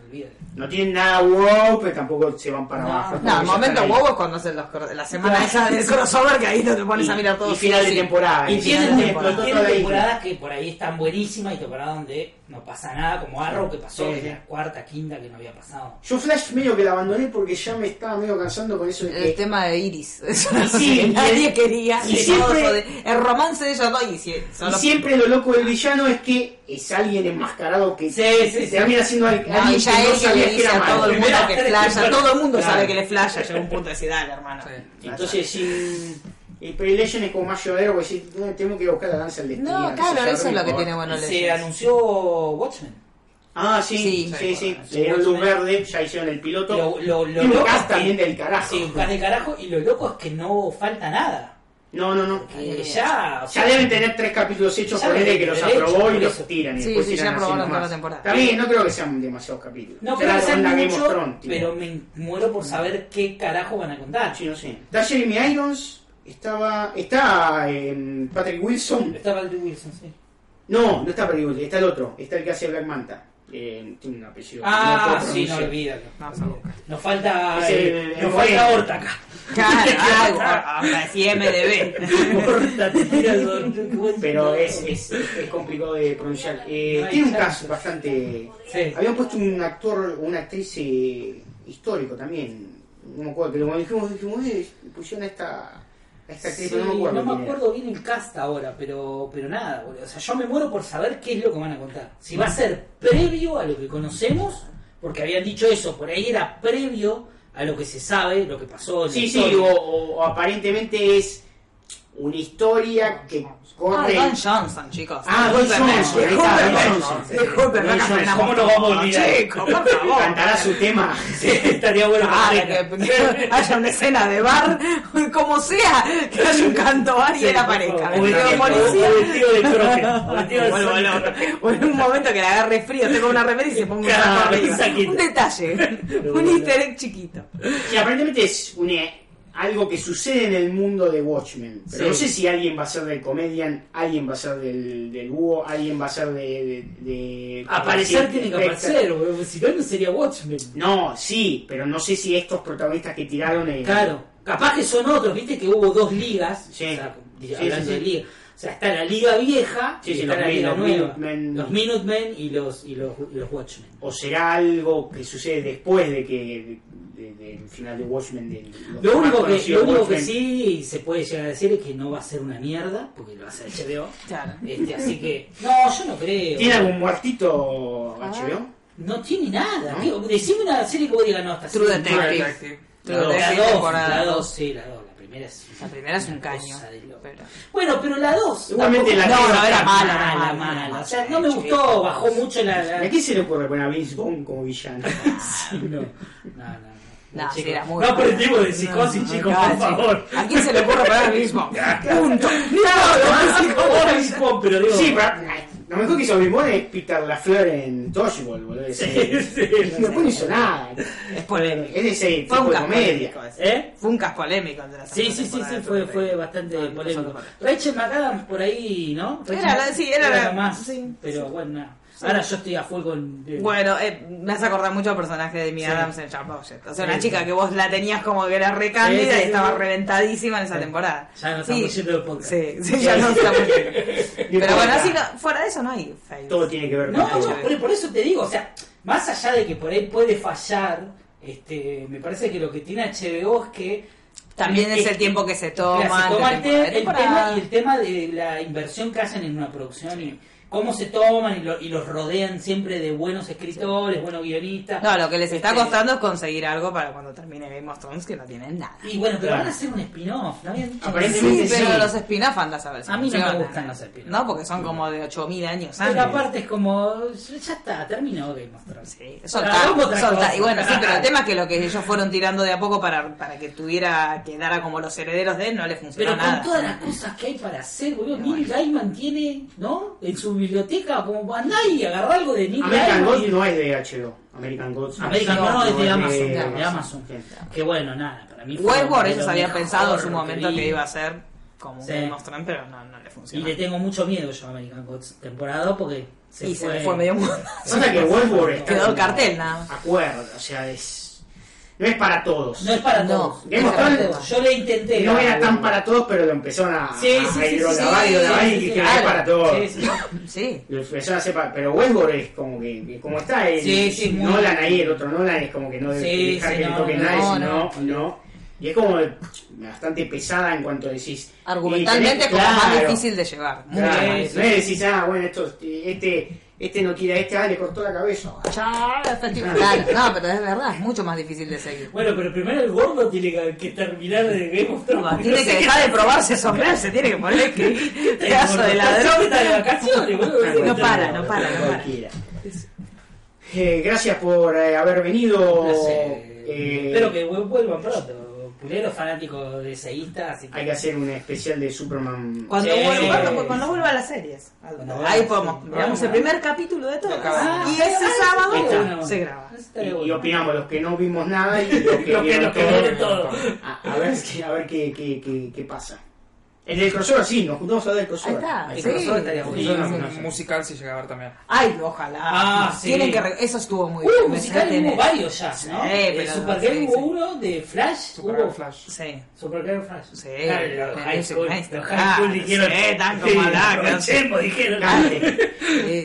no tienen nada wow, pero tampoco se van para No, abajo. No, el momento huevo es cuando hacen los, la semana esa del crossover que ahí no te pones Y- a mirar todo. y final de temporada. Y Y tienen, de temporadas, temporada. tienen toda la temporadas que por ahí están buenísimas y temporadas donde no pasa nada, como Arrow que pasó, Sí, que sí. era la cuarta, quinta que no había pasado. Yo Flash medio que la abandoné porque ya me estaba medio cansando con eso de El que tema de Iris. *laughs* Eso no sí, nadie quería. y siempre- el romance de ellos dos y si- Y siempre lo loco del villano es que es alguien enmascarado que Sí, sí, sí. termina siendo al- alguien No, ya que no que que era a todo el mundo que *laughs* flasha, todo el mundo Claro. sabe que le flasha, llega un punto de dale hermano. Sí. Entonces, si. El Perry Legend es como más llevadero porque si tengo que buscar la danza del destino. No, claro, eso es lo que tiene bueno se anunció Watchmen. Ah, sí, Sí. sí, sí. Sí, Le dieron luz verde, ya hicieron el piloto. Lo, lo, lo y un cast también del carajo. Sí, un cast de carajo. Y lo loco es que no falta nada. No, no, no. Que ya. o Ya sea, deben tener tres capítulos hechos Ya por él que los aprobó y los tiran. Y Sí, después sí, tiran ya aprobaron toda la temporada. Está bien, no creo que sean demasiados capítulos. No creo que sean mucho, pero me muero por saber qué carajo van a contar. Sí, no sé. Está Jeremy Irons, estaba. Está eh, Patrick Wilson. Está Patrick Wilson, sí. No, no está Patrick Wilson, está el otro, está el que hace Black Manta. Eh, tiene un apellido. no Ah, puedo sí, no olvídalo. Buscar. Nos falta, eh, nos falta Horta acá. Claro, ahora sí MDB. Horta, te tira el- Pero es, es, es complicado de pronunciar. Eh, No tiene un caso bastante. Sí. Habían puesto un actor, una actriz eh, histórico también. No me acuerdo, pero cuando dijimos, dijimos, eh, pusieron a esta, Sí, no me acuerdo. no me quién era. acuerdo bien el cast ahora, pero, pero nada, boludo. O sea, yo me muero por saber qué es lo que van a contar. Si va a ser previo a lo que conocemos, porque habían dicho eso, por ahí era previo a lo que se sabe, lo que pasó. en Sí, sí, o aparentemente es una historia que Ah, corre. Don Johnson, chicos. Ah, Don Johnson, frenamos ¿Cómo nos vamos a olvidar? Chicos, por favor. Cantará su tema. Sí, estaría bueno Ah, que haya una escena de bar, *laughs* como sea, que haya un canto bar y Sí, él aparezca. favor. Vestido de O policía. o vestido de croque. O en un momento que le agarre frío, tenga una remera y se ponga un Claro, saco un arriba. Un detalle, un easter egg chiquito. Sí, aparentemente es una- algo que sucede en el mundo de Watchmen. Pero Sí. no sé si alguien va a ser del comedian, alguien va a ser del, del búho, alguien va a ser de. de, de- Aparecer de- tiene que aparecer, si no, no sería Watchmen. No, sí, pero no sé si estos protagonistas que tiraron. eh, Claro, capaz que son otros, viste que hubo dos ligas, Sí. o sea, Sí, hablando sí, de sí. liga. O sea, está la liga vieja Sí, y está los la Min- liga los nueva. Minutemen. Los Minutemen y los, y los, y los Watchmen. O será algo que sucede después de que. De- de- del final de Watchmen. los Lo único, que, lo único que sí se puede llegar a decir es que no va a ser una mierda, porque lo va a hacer HBO. Claro. Este, así que, *laughs* no, yo no creo. ¿Tiene algún muertito HBO? No tiene nada. Digo, decime una serie que vos digas, no, está True True Detective. True La Detective, la dos. dos, sí, la dos. La primera es. Un caño. de pero- Bueno, pero la 2. Igualmente la No, no, era mala, mala, mala, mala. mala. O sea, no me gustó, bajó mucho la. la- ¿A quién se le ocurre poner a Vince Vaughn como villano? *laughs* No, no, no. no. No, sí, era muy no aprendimos de psicosis, No, chicos, no, por favor. ¿A quién se le ocurre poner el mismo? *laughs* Punto. No, no, Vaughn, pero digo. Sí, pero lo mejor que hizo Vaughn es Peter Lafleur en Dodgeball, boludo. Sí, sí. Después no hizo nada. Es polémico. Es de ese Fue tipo un de comedia. ¿Eh? Fue un caso polémico la Sí, sí, sí, sí, fue, fue bastante No, no polémico. Rachel McAdams por ahí, ¿no? Era la- sí, era la- más. sí, pero bueno, nada. Ahora yo estoy a full con. Bueno, eh, me hace acordar mucho al personaje de Amy Sí. Adams en Sharp Object. O sea, Sí, una chica sí. que vos la tenías como que era re cándida Sí, sí, y estaba sí. reventadísima en esa Sí. temporada. Ya no Sí. estamos yendo podcast. Sí, sí, ya no estamos. *laughs* Pero bueno, así no, fuera de eso no hay fails. Todo tiene que ver No, con no, por, por eso te digo, o sea, más allá de que por ahí puede fallar, este, me parece que lo que tiene HBO es que También es eh, el tiempo que se toma. se toma el, el tema y el tema de la inversión que hacen en una producción y cómo se toman y, lo- y los rodean siempre de buenos escritores, buenos guionistas. No, lo que les está Este, costando es conseguir algo para cuando termine Game of Thrones que no tienen nada. Y bueno, pero Claro. van a hacer un spin-off, ¿no habían dicho? Aparentemente Sí, pero sí. los spin-off andas a ver si A mí no me gustan los spin-off. No, porque son como de 8000 años Pero antes. aparte es como, ya está, terminó Game of Thrones. Sí, soltar. cosa. Y bueno, sí, pero el *laughs* tema es que lo que ellos fueron tirando de a poco para, para que tuviera, quedara como los herederos de él, no le funcionó Pero nada. con todas las cosas que hay para hacer, boludo, Neil Gaiman tiene, ¿no? En su biblioteca, como andá y agarrá algo de Neil American. Gods y- no es de HBO. American Gods. American No, Gods no, es de Amazon, de de Amazon. Amazon. Sí. Que bueno, nada, para mí fue Westworld de ellos lo habían pensado en su que momento vi. que iba a ser como un Sí. Of Thrones, pero no, no le Y funcionó. le tengo mucho miedo yo a American Gods temporada porque se y fue... se le fue medio mundo. Pasa que Westworld *laughs* está Quedó el cartel, nada. Acuerdo, o sea, es. No es para todos. No es para No. todos. No para todos. Yo le intenté. No era tan para todos, pero lo empezaron a, Sí, a sí, hidrolavar, sí, hidrolavar, y es para todos. Sí, sí. Sí. Lo empezaron a separar, pero Westworld es como que, que como está el Sí, sí, muy- Nolan ahí, el otro Nolan es como que no debe Sí, dejar sí, que no, le toque no, nadie, no, sino, no. Y es como bastante pesada en cuanto decís. Argumentalmente y tenés- como más claro, difícil de llevar. Claro, más. No es decís, ah, bueno, esto, este, este no quiere a este, ah, le cortó la cabeza. Claro, no, pero es verdad, es mucho más difícil de seguir. Bueno, pero primero el gordo tiene que, que terminar de Game of Thrones. Tiene no que dejar de probarse sombrear, se tiene que poner *laughs* que pedazo de Está ladrón. de vacaciones, boludo. No para, no para, no para. Eh, gracias por eh, haber venido. Eh, Espero que vuelvan pronto. Pulero fanático de seísta, así que... Hay que hacer un especial de Superman. Cuando, Sí. vuelva, cuando, cuando vuelva las series. Cuando Ahí podemos, sí. miramos el primer capítulo de todo. Ah, Y ese sábado se graba. Y, opinamos los que no vimos nada y *laughs* los que Los que todo. A, a ver, qué- a ver qué, qué, qué, qué pasa. El del crossover sí, nos juntamos a ver el crossover. Ahí está, El sí. crossover estaría el bueno. Y un no musical si llega a ver también. Ay, ojalá. Ah, sí. Tienen que re- eso estuvo muy Uh, bien. me musical hubo varios ya, ¿no? Sí, Eh, pero- Supergirl sí, hubo sí. uno, de Flash Supergirl hubo... Flash. Sí. Supergirl Flash. Sí, Claro, high school, high Ah, school dijeron... sí, tan como la- dijeron...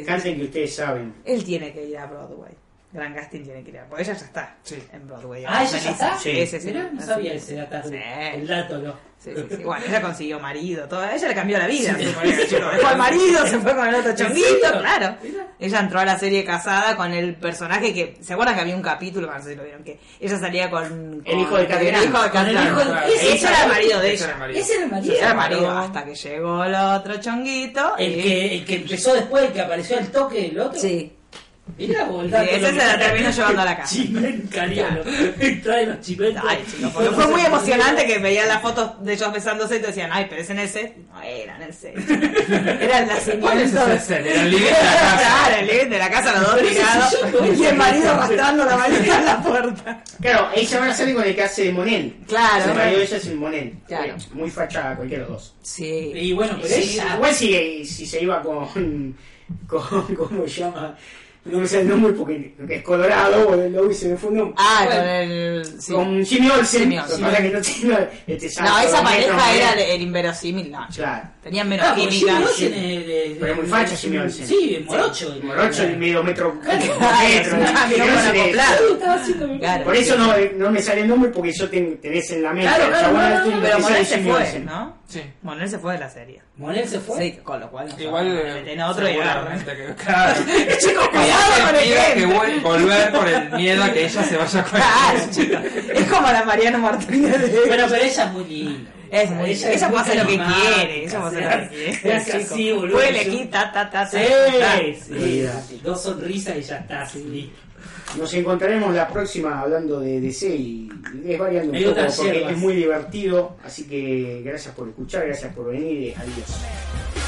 Canten que ustedes saben. Él tiene que ir a Broadway. Gran casting tiene que ir a. Porque ella ya está Sí. en Broadway. Ah, ¿ella ya está? Sí, sí, sí. Mirá, no sabía ese dato. Sí. El dato, ¿no? Sí, sí, sí. Bueno, ella consiguió marido, todo. Ella le cambió la vida. Sí, se dejó al marido, se fue con el otro *laughs* chonguito, claro. Mirá. Ella entró a la serie casada con el personaje que. ¿Se acuerdan que había un capítulo? No sé si lo vieron, que ella salía con. con- El hijo de Catherine. El hijo de el ese era el marido de Ese era el ella. marido. Ese era el marido. Era el marido. Hasta que llegó el otro chonguito. El y- que, el que empezó después, el que apareció al toque, el otro. Sí. Mirá vos, ese lo se la terminó llevando a la casa. Chimen cariano. Trae los chimentos. Ay, chicos, porque fue muy emocionante que veían las fotos de ellos besándose y te decían, ay, pero es en el set. No era en el set. *laughs* Era el ¿Cuál es nacimiento. ese set? Era el living de la casa. Claro, el living de la casa, los dos ese tirados. Y el marido arrastrando la maleta en la puerta. Claro, ella ahora sale con el que hace de Monel. Claro. El marido de ella es el Monel. Claro. Muy facha cualquiera de los dos. Sí. Y bueno, pero ella. igual si, si se iba con, con. *laughs* ¿Cómo se llama? No me sé el nombre porque es colorado, o lo hice, me fue un nombre. Ah, Bueno. con el. sí. Con Jimmy Olsen. Jimmy Lo que Olsen. pasa que no tiene este No, esa de pareja era el, el inverosímil, no. Claro. Tenían menos Ah, porque química. Jimmy Olsen es de- Pero es muy facha Jimmy Olsen. Sí, morocho. Morocho y medio metro. Por eso no, no me sale el nombre porque yo ten- tenés en la mente Claro, claro, y Pero sale Monel se Jimmy fue, Olsen. ¿no? Sí. Monel se fue de la serie. Monel se fue. Sí, con lo cual. no Igual. eh, En otro y que- Claro. *laughs* Chicos, *laughs* Ella cuidado con el que volver por el miedo a que ella se vaya con Claro, chicos. Es como la Mariana Martínez de. Pero, pero ella es muy linda. Es muy, ella, es puede hacer lo que quiere, ella puede hacer lo que quiere. chico. así, boludo. Puede elegir ta ta ta. sí, sí. Dos sonrisas y ya está. Sí. Nos encontraremos la próxima hablando de DC y es variando un poco porque es muy divertido. Así que gracias por escuchar, gracias por venir. Adiós.